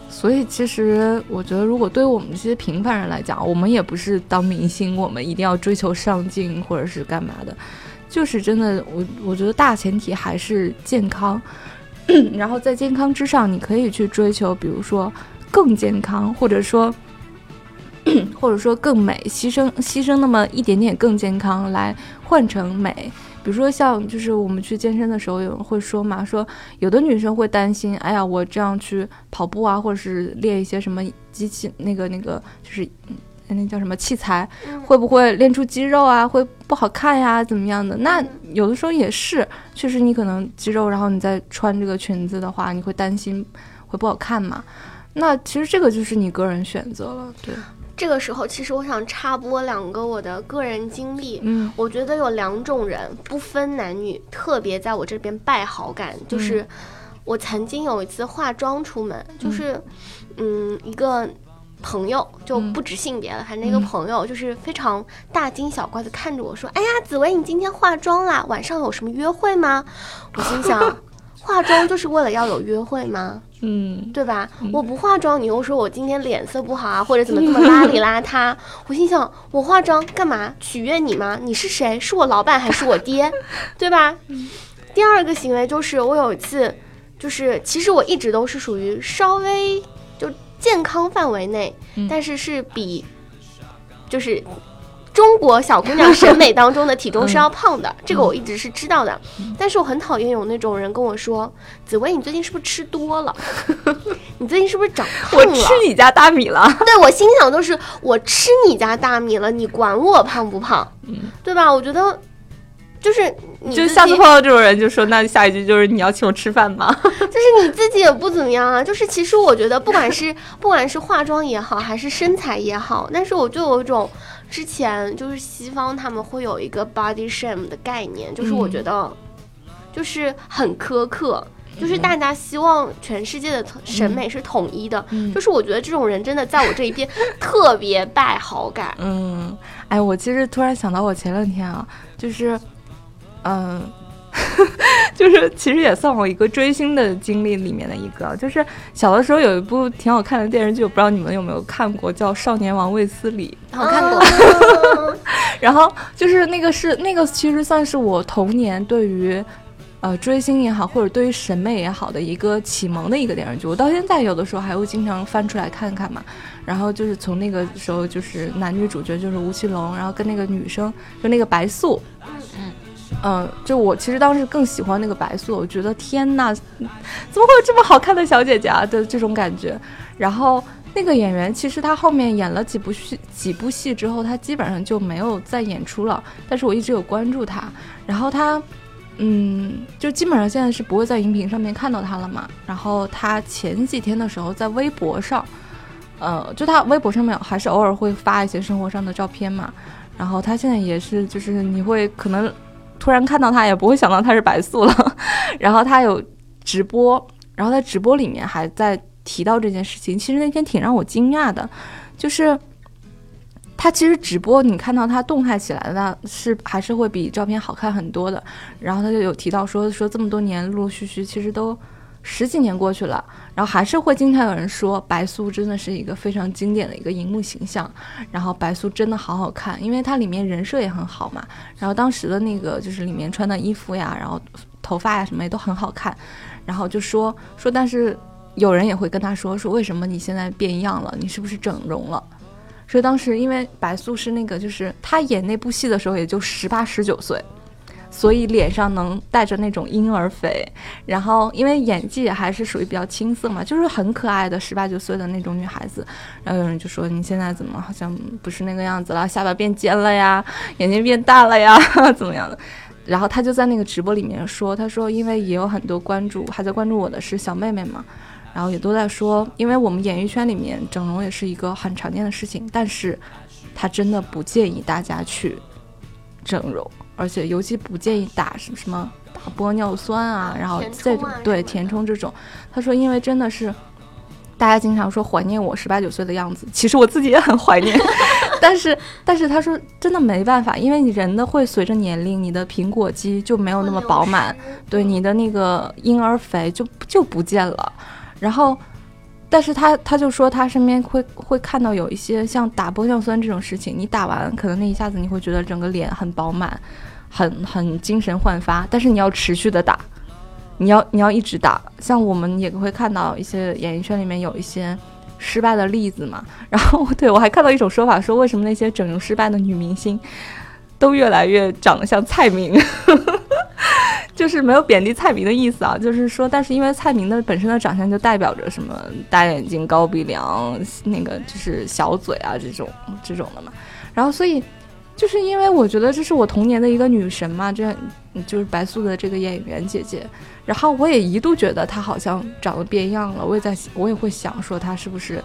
所以其实我觉得，如果对于我们这些平凡人来讲，我们也不是当明星，我们一定要追求上镜或者是干嘛的。就是真的，我我觉得大前提还是健康，然后在健康之上，你可以去追求，比如说更健康，或者说 或者说更美，牺牲牺牲那么一点点更健康来换成美。比如说像就是我们去健身的时候，有人会说嘛，说有的女生会担心，哎呀，我这样去跑步啊，或者是练一些什么机器那个那个就是。那叫什么器材？会不会练出肌肉啊？会不好看呀？怎么样的？那有的时候也是，确实你可能肌肉，然后你再穿这个裙子的话，你会担心会不好看嘛？那其实这个就是你个人选择了。对，这个时候其实我想插播两个我的个人经历。嗯，我觉得有两种人不分男女，特别在我这边败好感，就是我曾经有一次化妆出门，就是嗯一个。朋友就不止性别了，反正那个朋友就是非常大惊小怪的看着我说：“哎呀，紫薇，你今天化妆啦？晚上有什么约会吗？”我心想，化妆就是为了要有约会吗？嗯，对吧？我不化妆，你又说我今天脸色不好啊，或者怎么 这么邋里邋遢？我心想，我化妆干嘛？取悦你吗？你是谁？是我老板还是我爹？对吧？第二个行为就是我有一次，就是其实我一直都是属于稍微就。健康范围内，但是是比就是中国小姑娘审美当中的体重是要胖的，这个我一直是知道的。但是我很讨厌有那种人跟我说：“紫薇，你最近是不是吃多了？你最近是不是长胖了？”我吃你家大米了。对我心想都是我吃你家大米了，你管我胖不胖？对吧？我觉得。就是，就下次碰到这种人，就说那下一句就是你要请我吃饭吗？就是你自己也不怎么样啊。就是其实我觉得，不管是 不管是化妆也好，还是身材也好，但是我就有一种之前就是西方他们会有一个 body shame 的概念，就是我觉得就是很苛刻，就是大家希望全世界的审美是统一的，就是我觉得这种人真的在我这一边特别败好感。嗯，哎，我其实突然想到，我前两天啊，就是。嗯，就是其实也算我一个追星的经历里面的一个，就是小的时候有一部挺好看的电视剧，我不知道你们有没有看过，叫《少年王卫斯理》。我看过。然后就是那个是那个，其实算是我童年对于。呃，追星也好，或者对于审美也好的一个启蒙的一个电视剧，我到现在有的时候还会经常翻出来看看嘛。然后就是从那个时候，就是男女主角就是吴奇隆，然后跟那个女生就那个白素，嗯嗯，就我其实当时更喜欢那个白素，我觉得天呐，怎么会有这么好看的小姐姐啊的这种感觉。然后那个演员其实他后面演了几部戏，几部戏之后，他基本上就没有再演出了。但是我一直有关注他，然后他。嗯，就基本上现在是不会在荧屏上面看到他了嘛。然后他前几天的时候在微博上，呃，就他微博上面还是偶尔会发一些生活上的照片嘛。然后他现在也是，就是你会可能突然看到他，也不会想到他是白素了。然后他有直播，然后在直播里面还在提到这件事情。其实那天挺让我惊讶的，就是。他其实直播，你看到他动态起来的是还是会比照片好看很多的。然后他就有提到说说这么多年陆陆续续，其实都十几年过去了，然后还是会经常有人说白素真的是一个非常经典的一个荧幕形象。然后白素真的好好看，因为它里面人设也很好嘛。然后当时的那个就是里面穿的衣服呀，然后头发呀什么也都很好看。然后就说说，但是有人也会跟他说说，为什么你现在变样了？你是不是整容了？所以当时，因为白素是那个，就是她演那部戏的时候也就十八十九岁，所以脸上能带着那种婴儿肥。然后因为演技还是属于比较青涩嘛，就是很可爱的十八九岁的那种女孩子。然后有人就说你现在怎么好像不是那个样子了，下巴变尖了呀，眼睛变大了呀，怎么样的？然后他就在那个直播里面说，他说因为也有很多关注，还在关注我的是小妹妹嘛。然后也都在说，因为我们演艺圈里面整容也是一个很常见的事情，但是，他真的不建议大家去整容，而且尤其不建议打什么什么打玻尿酸啊，然后这种对填充这种。他说，因为真的是大家经常说怀念我十八九岁的样子，其实我自己也很怀念，但是但是他说真的没办法，因为你人的会随着年龄，你的苹果肌就没有那么饱满，对你的那个婴儿肥就就不见了。然后，但是他他就说他身边会会看到有一些像打玻尿酸这种事情，你打完可能那一下子你会觉得整个脸很饱满，很很精神焕发，但是你要持续的打，你要你要一直打。像我们也会看到一些演艺圈里面有一些失败的例子嘛。然后对我还看到一种说法，说为什么那些整容失败的女明星都越来越长得像蔡明。就是没有贬低蔡明的意思啊，就是说，但是因为蔡明的本身的长相就代表着什么大眼睛、高鼻梁，那个就是小嘴啊这种这种的嘛。然后所以，就是因为我觉得这是我童年的一个女神嘛，这就是白素的这个演员姐姐。然后我也一度觉得她好像长得变样了，我也在我也会想说她是不是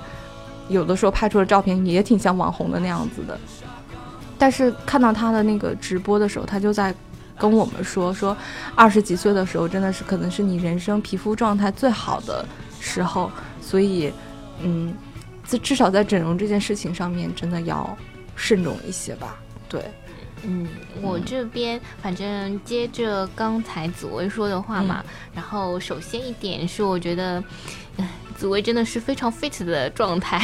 有的时候拍出的照片也挺像网红的那样子的。但是看到她的那个直播的时候，她就在。跟我们说说，二十几岁的时候真的是可能是你人生皮肤状态最好的时候，所以，嗯，至至少在整容这件事情上面，真的要慎重一些吧。对，嗯，我这边反正接着刚才紫薇说的话嘛，然后首先一点是我觉得。紫薇真的是非常 fit 的状态，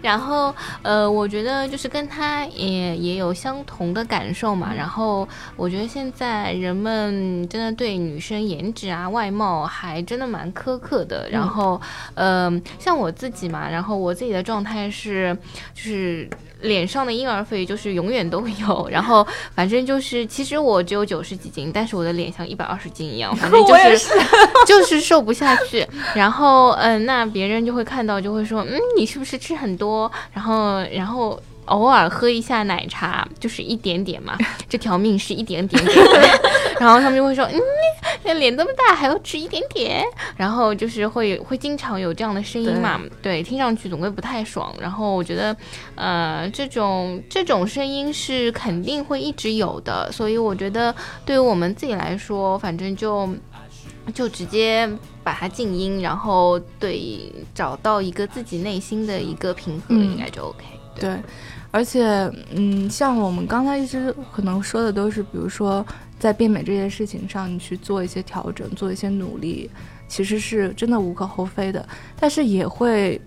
然后呃，我觉得就是跟她也也有相同的感受嘛。然后我觉得现在人们真的对女生颜值啊、外貌还真的蛮苛刻的。然后呃，像我自己嘛，然后我自己的状态是就是。脸上的婴儿肥就是永远都有，然后反正就是，其实我只有九十几斤，但是我的脸像一百二十斤一样，反正就是 就是瘦不下去。然后嗯，那别人就会看到，就会说，嗯，你是不是吃很多？然后然后。偶尔喝一下奶茶，就是一点点嘛，这条命是一点点点。然后他们就会说，嗯，那脸这么大还要吃一点点，然后就是会会经常有这样的声音嘛，对，听上去总归不太爽。然后我觉得，呃，这种这种声音是肯定会一直有的，所以我觉得对于我们自己来说，反正就就直接把它静音，然后对找到一个自己内心的一个平衡，应该就 OK。对。而且，嗯，像我们刚才一直可能说的都是，比如说在变美这件事情上，你去做一些调整，做一些努力，其实是真的无可厚非的。但是也会，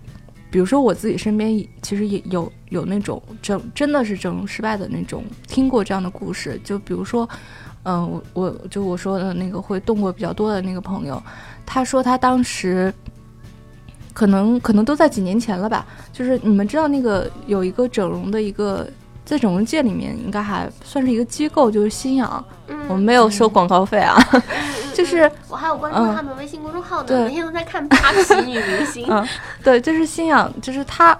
比如说我自己身边其实也有有那种整真的是整容失败的那种，听过这样的故事。就比如说，嗯，我我就我说的那个会动过比较多的那个朋友，他说他当时可能可能都在几年前了吧。就是你们知道那个有一个整容的一个在整容界里面应该还算是一个机构，就是新氧。嗯，我们没有收广告费啊，就是我还有关注他们微信公众号呢，对。每天都在看扒皮女明星。嗯，对，就是新氧，就是他，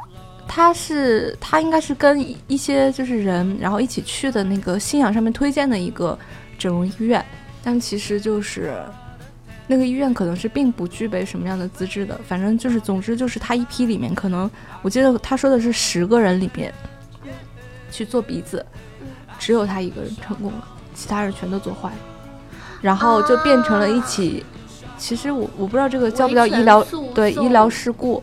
他是他应该是跟一一些就是人，然后一起去的那个新氧上面推荐的一个整容医院，但其实就是那个医院可能是并不具备什么样的资质的，反正就是总之就是他一批里面可能我记得他说的是十个人里面去做鼻子，只有他一个人成功了，其他人全都做坏了，然后就变成了一起。其实我我不知道这个叫不叫医疗对医疗事故，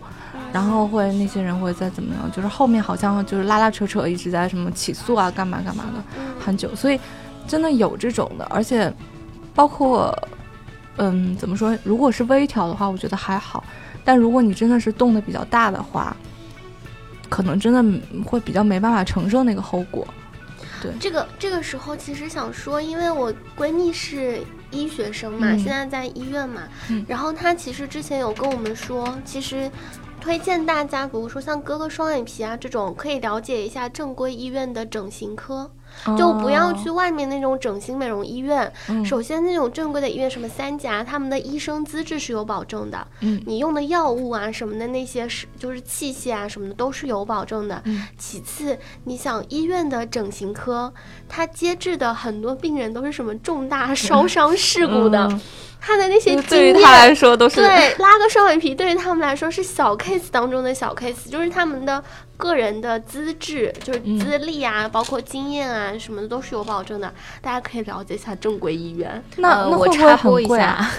然后会那些人会再怎么样，就是后面好像就是拉拉扯扯一直在什么起诉啊，干嘛干嘛的很久，所以真的有这种的，而且包括嗯怎么说，如果是微调的话，我觉得还好，但如果你真的是动的比较大的话，可能真的会比较没办法承受那个后果。对。这个这个时候其实想说，因为我闺蜜是医学生嘛，嗯。现在在医院嘛，嗯。然后她其实之前有跟我们说，其实推荐大家，比如说像割个双眼皮啊这种，可以了解一下正规医院的整形科，就不要去外面那种整形美容医院。首先，那种正规的医院，什么三甲，他们的医生资质是有保证的，嗯你用的药物啊什么的那些是就是器械啊什么的都是有保证的。嗯其次，你想医院的整形科，他接治的很多病人都是什么重大烧伤事故的，嗯他的那些就经对于他来验。说都是对，拉个双眼皮对于他们来说是小 case 当中的小 case，就是他们的个人的资质，就是嗯资历啊，包括经验啊什么的都是有保证的，大家可以了解一下正规医院。那呃，那会会我插播一？下，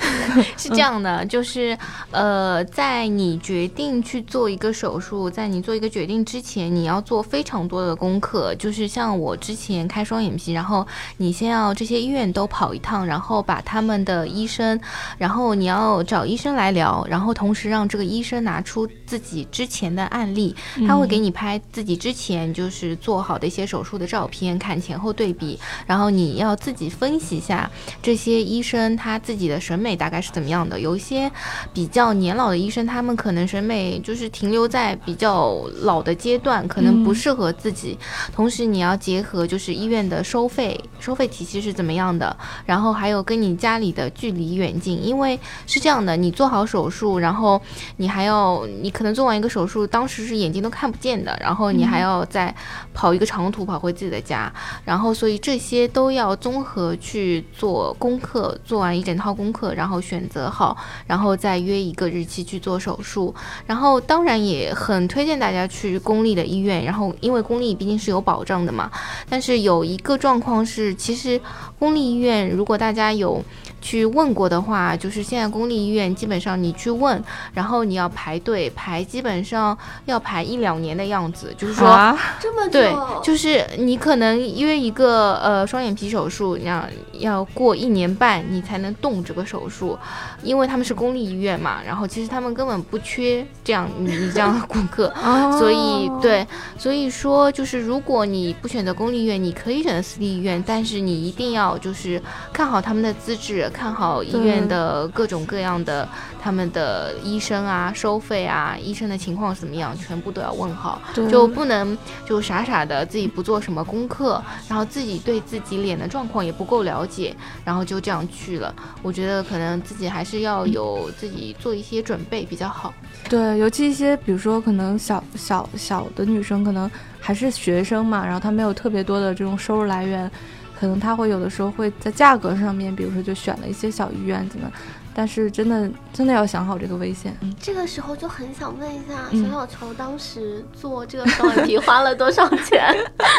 是这样的，就是呃，在你决定去做一个手术，在你做一个决定之前，你要做非常多的功课。就是像我之前开双眼皮，然后你先要这些医院都跑一趟，然后把他们的医生，然后你要找医生来聊，然后同时让这个医生拿出自己之前的案例，他会给你拍自己之前就是做好的一些手术的照片，看前后对比，然后你要自己分析一下这些医生他自己的审美大概是怎么样的。有一些比较年老的医生，他们可能审美就是停留在比较老的阶段，可能不嗯适合自己。同时你要结合就是医院的收费，收费体系是怎么样的，然后还有跟你家里的距离远近，因为是这样的，你做好手术，然后你还要你可能做完一个手术，当时是眼睛都看不见的，然后你还要再跑一个长途跑回自己的家，然后所以这些都要综合去做功课，做完一整套功课，然后选择好，然后再约一个日期去做手术。然后当然也很推荐大家去公立的医院，然后因为公立毕竟是有保障的嘛。但是有一个状况是，其实公立医院如果大家有去问过的话，就是现在公立医院基本上你去问，然后你要排队排，基本上要排一两年的样子，就是说。啊，这么久，对，就是你可能约一个呃双眼皮手术，你要要过一年半你才能动这个手术，因为他们是公立医院嘛，然后其实他们根本不缺这样你你这样的顾客，所以哦，对，所以说就是如果你不选择公立医院，你可以选择私立医院，但是你一定要就是看好他们的资质，看好医院的各种各样的他们的医生啊、收费啊、医生的情况怎么样，全部都要问好。就不能就傻傻的自己不做什么功课，然后自己对自己脸的状况也不够了解，然后就这样去了。我觉得可能自己还是是要有自己做一些准备比较好。对，尤其一些比如说可能小小小的女生，可能还是学生嘛，然后她没有特别多的这种收入来源，可能她会有的时候会在价格上面，比如说就选了一些小医院怎么，但是真的真的要想好这个危险。嗯，这个时候就很想问一下嗯。小小球，当时做这个双眼皮花了多少钱？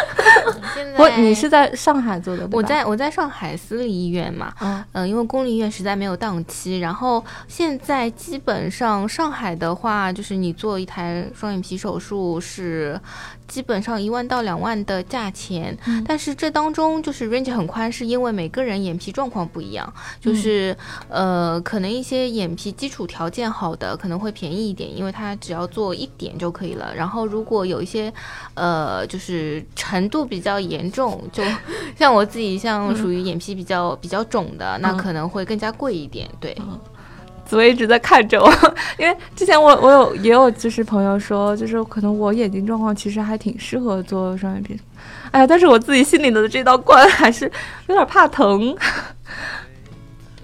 现不，你是在上海做的，我在我在上海私立医院嘛，嗯嗯、因为公立医院实在没有档期，然后现在基本上上海的话，就是你做一台双眼皮手术是基本上一万到两万的价钱，嗯。但是这当中就是 range 很宽，是因为每个人眼皮状况不一样，就是、呃，可能一些眼皮基础条件好的可能会便宜一点，因为它只要做一点就可以了。然后如果有一些呃，就是程度比较严重，就像我自己像属于眼皮比较比较肿的，那嗯。可能会更加贵一点。对，紫薇一直在看着我，因为之前我我有也有就是朋友说，就是可能我眼睛状况其实还挺适合做双眼皮，哎呀，但是我自己心里的这道关还是有点怕疼，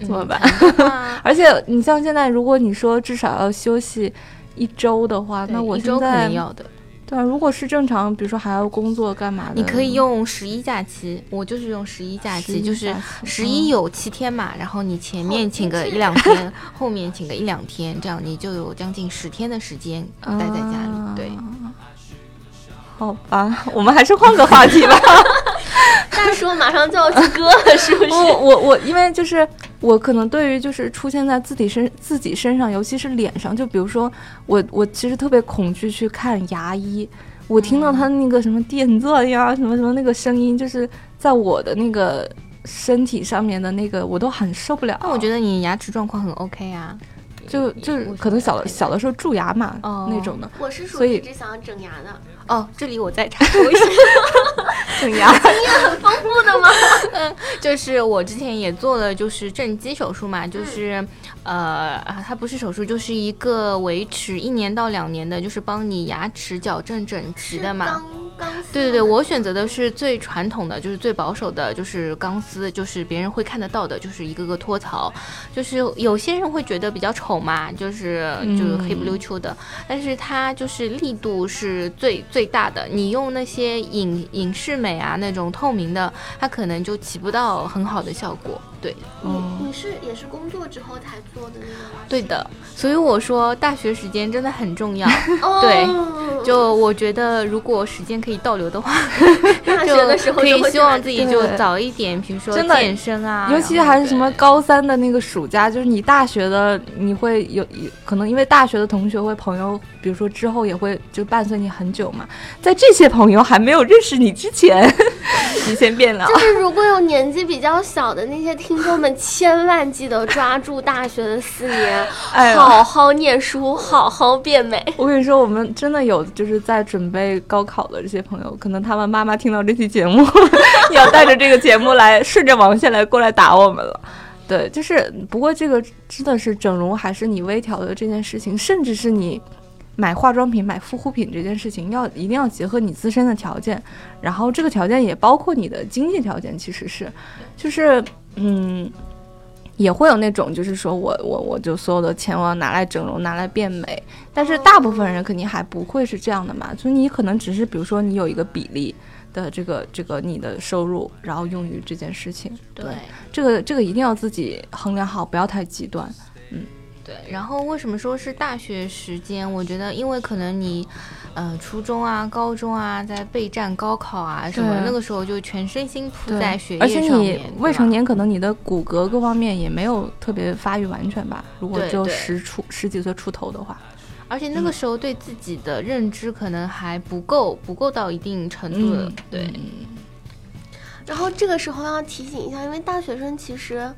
怎么办？嗯 而且你像现在，如果你说至少要休息一周的话，那我现在定要的。对啊，如果是正常，比如说还要工作干嘛的，你可以用十一假期，我就是用十一假期，就是十一有七天嘛，然后你前面请个一两天，后面请个一两天，这样你就有将近十天的时间待在家里。对，啊好吧，我们还是换个话题吧。大叔马上就要去割了，是不是？我我我，因为就是我可能对于就是出现在自己身自己身上，尤其是脸上，就比如说我我其实特别恐惧去看牙医，我听到他那个什么电钻呀，什么什么那个声音，就是在我的那个身体上面的那个，我都很受不了。那我觉得你牙齿状况很 OK 啊，就就是可能小的小的时候蛀牙嘛、哦那种的，我是属于一直想要整牙的，哦，这里我再插播一下，整牙。丰富的吗？就是我之前也做了，就是正畸手术嘛，就是，呃，啊它不是手术，就是一个维持一年到两年的，就是帮你牙齿矫正整齐的嘛。钢钢丝对对对，我选择的是最传统的，就是最保守的，就是钢丝，就是别人会看得到的，就是一个个托槽。就是有些人会觉得比较丑嘛，就是就是黑不溜秋的，但是它就是力度是最最最大的。你用那些影影视美啊那种透明的，它可能就起不到很好的效果。对，你你是也是工作之后才做的那个吗？对的，所以我说大学时间真的很重要。哦，对。就我觉得，如果时间可以倒流的话，大学就的时候可以希望自己就早一点，比如说真的健身啊，尤其还是什么高三的那个暑假，就是你大学的，你会有有可能因为大学的同学会朋友，比如说之后也会就伴随你很久嘛，在这些朋友还没有认识你之前，你先变了。就是如果有年纪比较小的那些听众们，千万记得抓住大学的四年，哎好好念书，好好变美。我跟你说，我们真的有就是在准备高考的这些朋友，可能他们妈妈听到这期节目，要带着这个节目来顺着网线来过来打我们了。对，就是不过这个真的是整容还是你微调的这件事情，甚至是你买化妆品、买护肤品这件事情，要一定要结合你自身的条件，然后这个条件也包括你的经济条件，其实是，就是嗯。也会有那种，就是说我我我就所有的钱我要拿来整容，拿来变美，但是大部分人肯定还不会是这样的嘛，所以你可能只是比如说你有一个比例的这个这个你的收入，然后用于这件事情，对这个这个一定要自己衡量好，不要太极端。对。然后为什么说是大学时间？我觉得因为可能你，呃，初中啊、高中啊，在备战高考啊什么，那个时候就全身心扑在学而且你业上面。未成年可能你的骨骼各方面也没有特别发育完全吧，如果只有对对十出十几岁出头的话，而且那个时候对自己的认知可能还不够，不够到一定程度的。嗯对，然后这个时候要提醒一下，因为大学生其实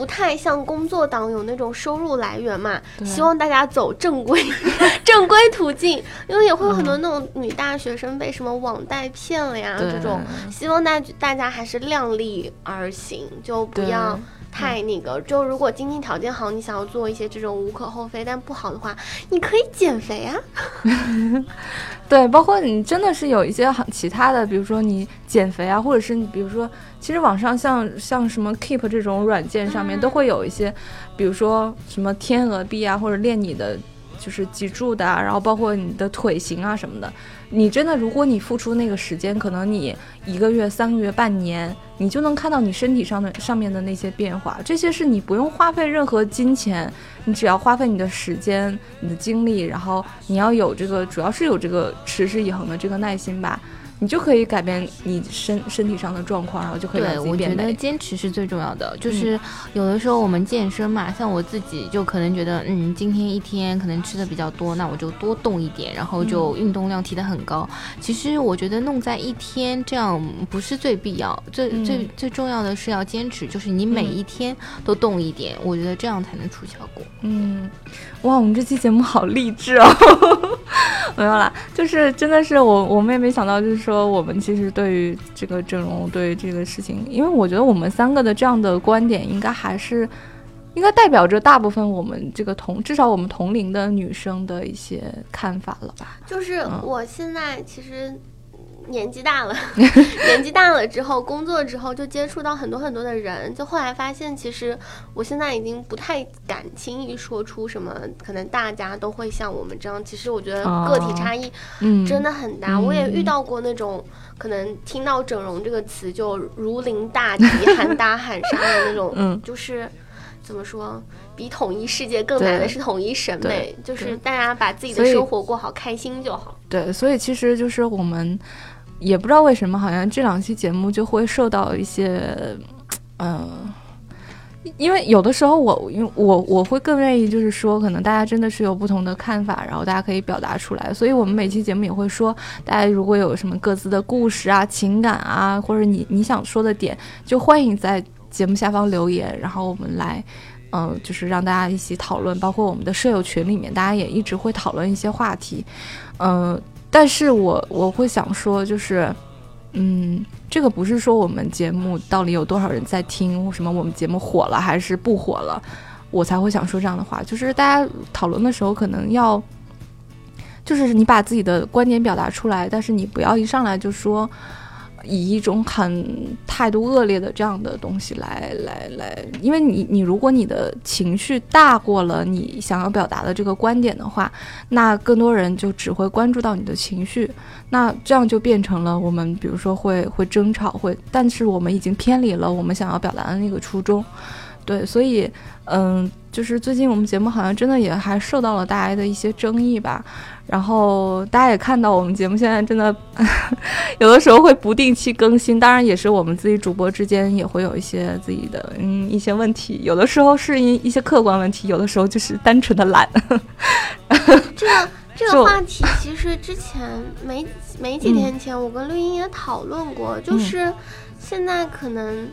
不太像工作党有那种收入来源嘛，希望大家走正规 正规途径，因为也会有很多那种女大学生被什么网贷骗了呀这种，希望大大家还是量力而行，就不要。太那个，就如果经济条件好，你想要做一些这种无可厚非；但不好的话，你可以减肥啊。对，包括你真的是有一些很其他的，比如说你减肥啊，或者是你比如说，其实网上像像什么 Keep 这种软件上面都会有一些，比如说什么天鹅臂啊，或者练你的就是脊柱的啊，然后包括你的腿型啊什么的。你真的，如果你付出那个时间，可能你一个月、三个月、半年，你就能看到你身体上的上面的那些变化。这些是你不用花费任何金钱，你只要花费你的时间、你的精力，然后你要有这个，主要是有这个持之以恒的这个耐心吧。你就可以改变你身身体上的状况，然后就可以让对，我觉。得坚持是最重要的。就是有的时候我们健身嘛，像我自己就可能觉得，嗯，今天一天可能吃的比较多，那我就多动一点，然后就运动量提得很高。其实我觉得弄在一天这样不是最必要，最、嗯最最重要的是要坚持，就是你每嗯一天都动一点，我觉得这样才能出效果。嗯，哇，我们这期节目好励志哦！没有啦，就是真的是我，我们也没想到，就是说我们其实对于这个整容，对于这个事情，因为我觉得我们三个的这样的观点，应该还是应该代表着大部分我们这个同至少我们同龄的女生的一些看法了吧？就是嗯我现在其实年纪大了，年纪大了之后，工作之后就接触到很多很多的人，就后来发现，其实我现在已经不太敢轻易说出什么，可能大家都会像我们这样。其实我觉得个体差异嗯，真的很大，嗯我也遇到过那种可能听到整容这个词就如临大敌、喊打喊杀的那种，嗯就是怎么说，比统一世界更难的是统一审美，就是大家把自己的生活过好，开心就好。对，所以其实就是我们也不知道为什么，好像这两期节目就会受到一些，嗯、因为有的时候我，因为我我会更愿意就是说，可能大家真的是有不同的看法，然后大家可以表达出来。所以我们每期节目也会说，大家如果有什么各自的故事啊、情感啊，或者你你想说的点，就欢迎在节目下方留言，然后我们来。嗯，就是让大家一起讨论，包括我们的舍友群里面，大家也一直会讨论一些话题。嗯，但是我我会想说，就是，嗯，这个不是说我们节目到底有多少人在听，什么我们节目火了还是不火了，我才会想说这样的话。就是大家讨论的时候，可能要，就是你把自己的观点表达出来，但是你不要一上来就说。以一种很态度恶劣的这样的东西来来来，因为你你如果你的情绪大过了你想要表达的这个观点的话，那更多人就只会关注到你的情绪，那这样就变成了我们比如说会会争吵，会，但是我们已经偏离了我们想要表达的那个初衷，对，所以嗯，就是最近我们节目好像真的也还受到了大家的一些争议吧，然后大家也看到我们节目现在真的 有的时候会不定期更新，当然也是我们自己主播之间也会有一些自己的嗯一些问题，有的时候是因一些客观问题，有的时候就是单纯的懒。这个 这个话题其实之前没没几天前，我跟绿茵也讨论过，嗯就是现在可能。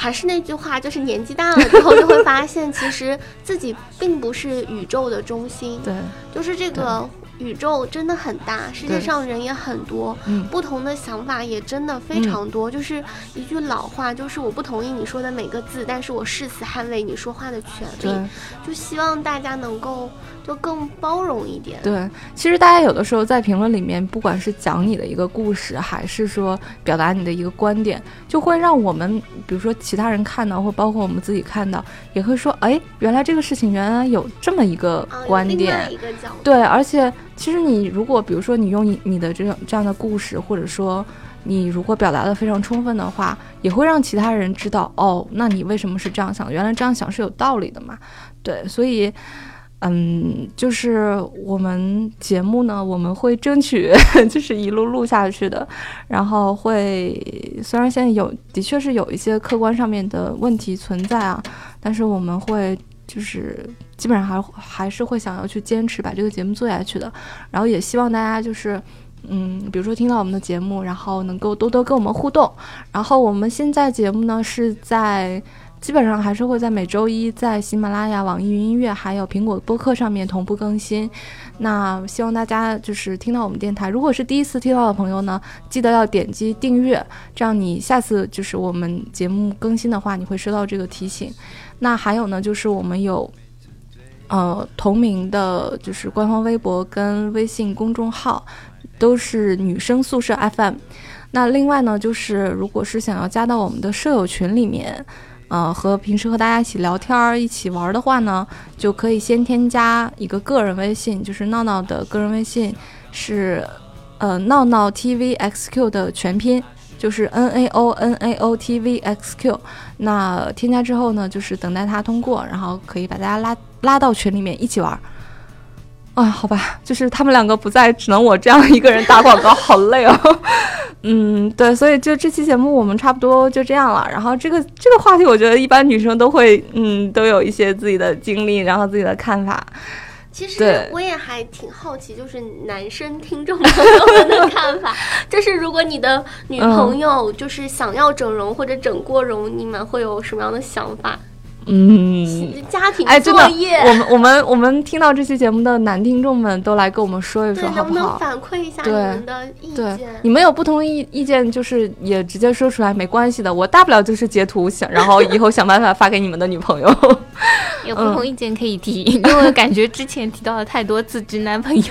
还是那句话，就是年纪大了之后，就会发现其实自己并不是宇宙的中心，对，就是这个宇宙真的很大，世界上人也很多，嗯。不同的想法也真的非常多。就是一句老话，就是我不同意你说的每个字，但是我誓死捍卫你说话的权利。就希望大家能够就更包容一点。对，其实大家有的时候在评论里面，不管是讲你的一个故事，还是说表达你的一个观点，就会让我们，比如说其他人看到，或包括我们自己看到，也会说，哎，原来这个事情原来有这么一个观点。对，而且其实你如果比如说你用你你的这种这样的故事，或者说你如果表达的非常充分的话，也会让其他人知道，哦，那你为什么是这样想？原来这样想是有道理的嘛。对，所以。嗯，就是我们节目呢，我们会争取 就是一路录下去的，然后会虽然现在有的确是有一些客观上面的问题存在啊，但是我们会就是基本上还还是会想要去坚持把这个节目做下去的，然后也希望大家就是。嗯，比如说听到我们的节目，然后能够多多跟我们互动。然后我们现在节目呢是在基本上还是会在每周一在喜马拉雅、网易云音乐还有苹果播客上面同步更新。那希望大家就是听到我们电台，如果是第一次听到的朋友呢，记得要点击订阅，这样你下次就是我们节目更新的话，你会收到这个提醒。那还有呢，就是我们有。呃，同名的就是官方微博跟微信公众号，都是女生宿舍 FM。那另外呢，就是如果是想要加到我们的舍友群里面，呃，和平时和大家一起聊天儿、一起玩的话呢，就可以先添加一个个人微信，就是闹闹的个人微信是呃闹闹 TVXQ 的全拼。就是 N A O N A O T V X Q，那添加之后呢，就是等待他通过，然后可以把大家拉拉到群里面一起玩儿。啊，好吧，就是他们两个不在，只能我这样一个人打广告，好累哦。嗯，对，所以就这期节目我们差不多就这样了。然后这个这个话题，我觉得一般女生都会，嗯，都有一些自己的经历，然后自己的看法。其实我也还挺好奇，就是男生听众朋友们的看法，就是如果你的女朋友就是想要整容或者整过容，你们会有什么样的想法？嗯，家庭作业，我们我们我们听到这期节目的男听众们都来跟我们说一说，好不好？反馈一下你们的意见。你们有不同意意见，就是也直接说出来，没关系的。我大不了就是截图，想然后以后想办法发给你们的女朋友。有不同意见可以提，因为感觉之前提到了太多自知男朋友。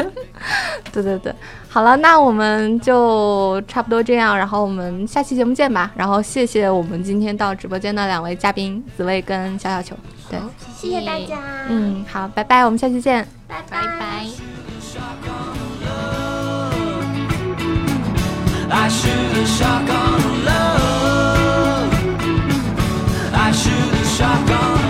对对对。好了，那我们就差不多这样，然后我们下期节目见吧。然后谢谢我们今天到直播间的两位嘉宾紫薇跟小小球，对，谢谢大家。嗯，好，拜拜，我们下期见，拜拜拜。shotgun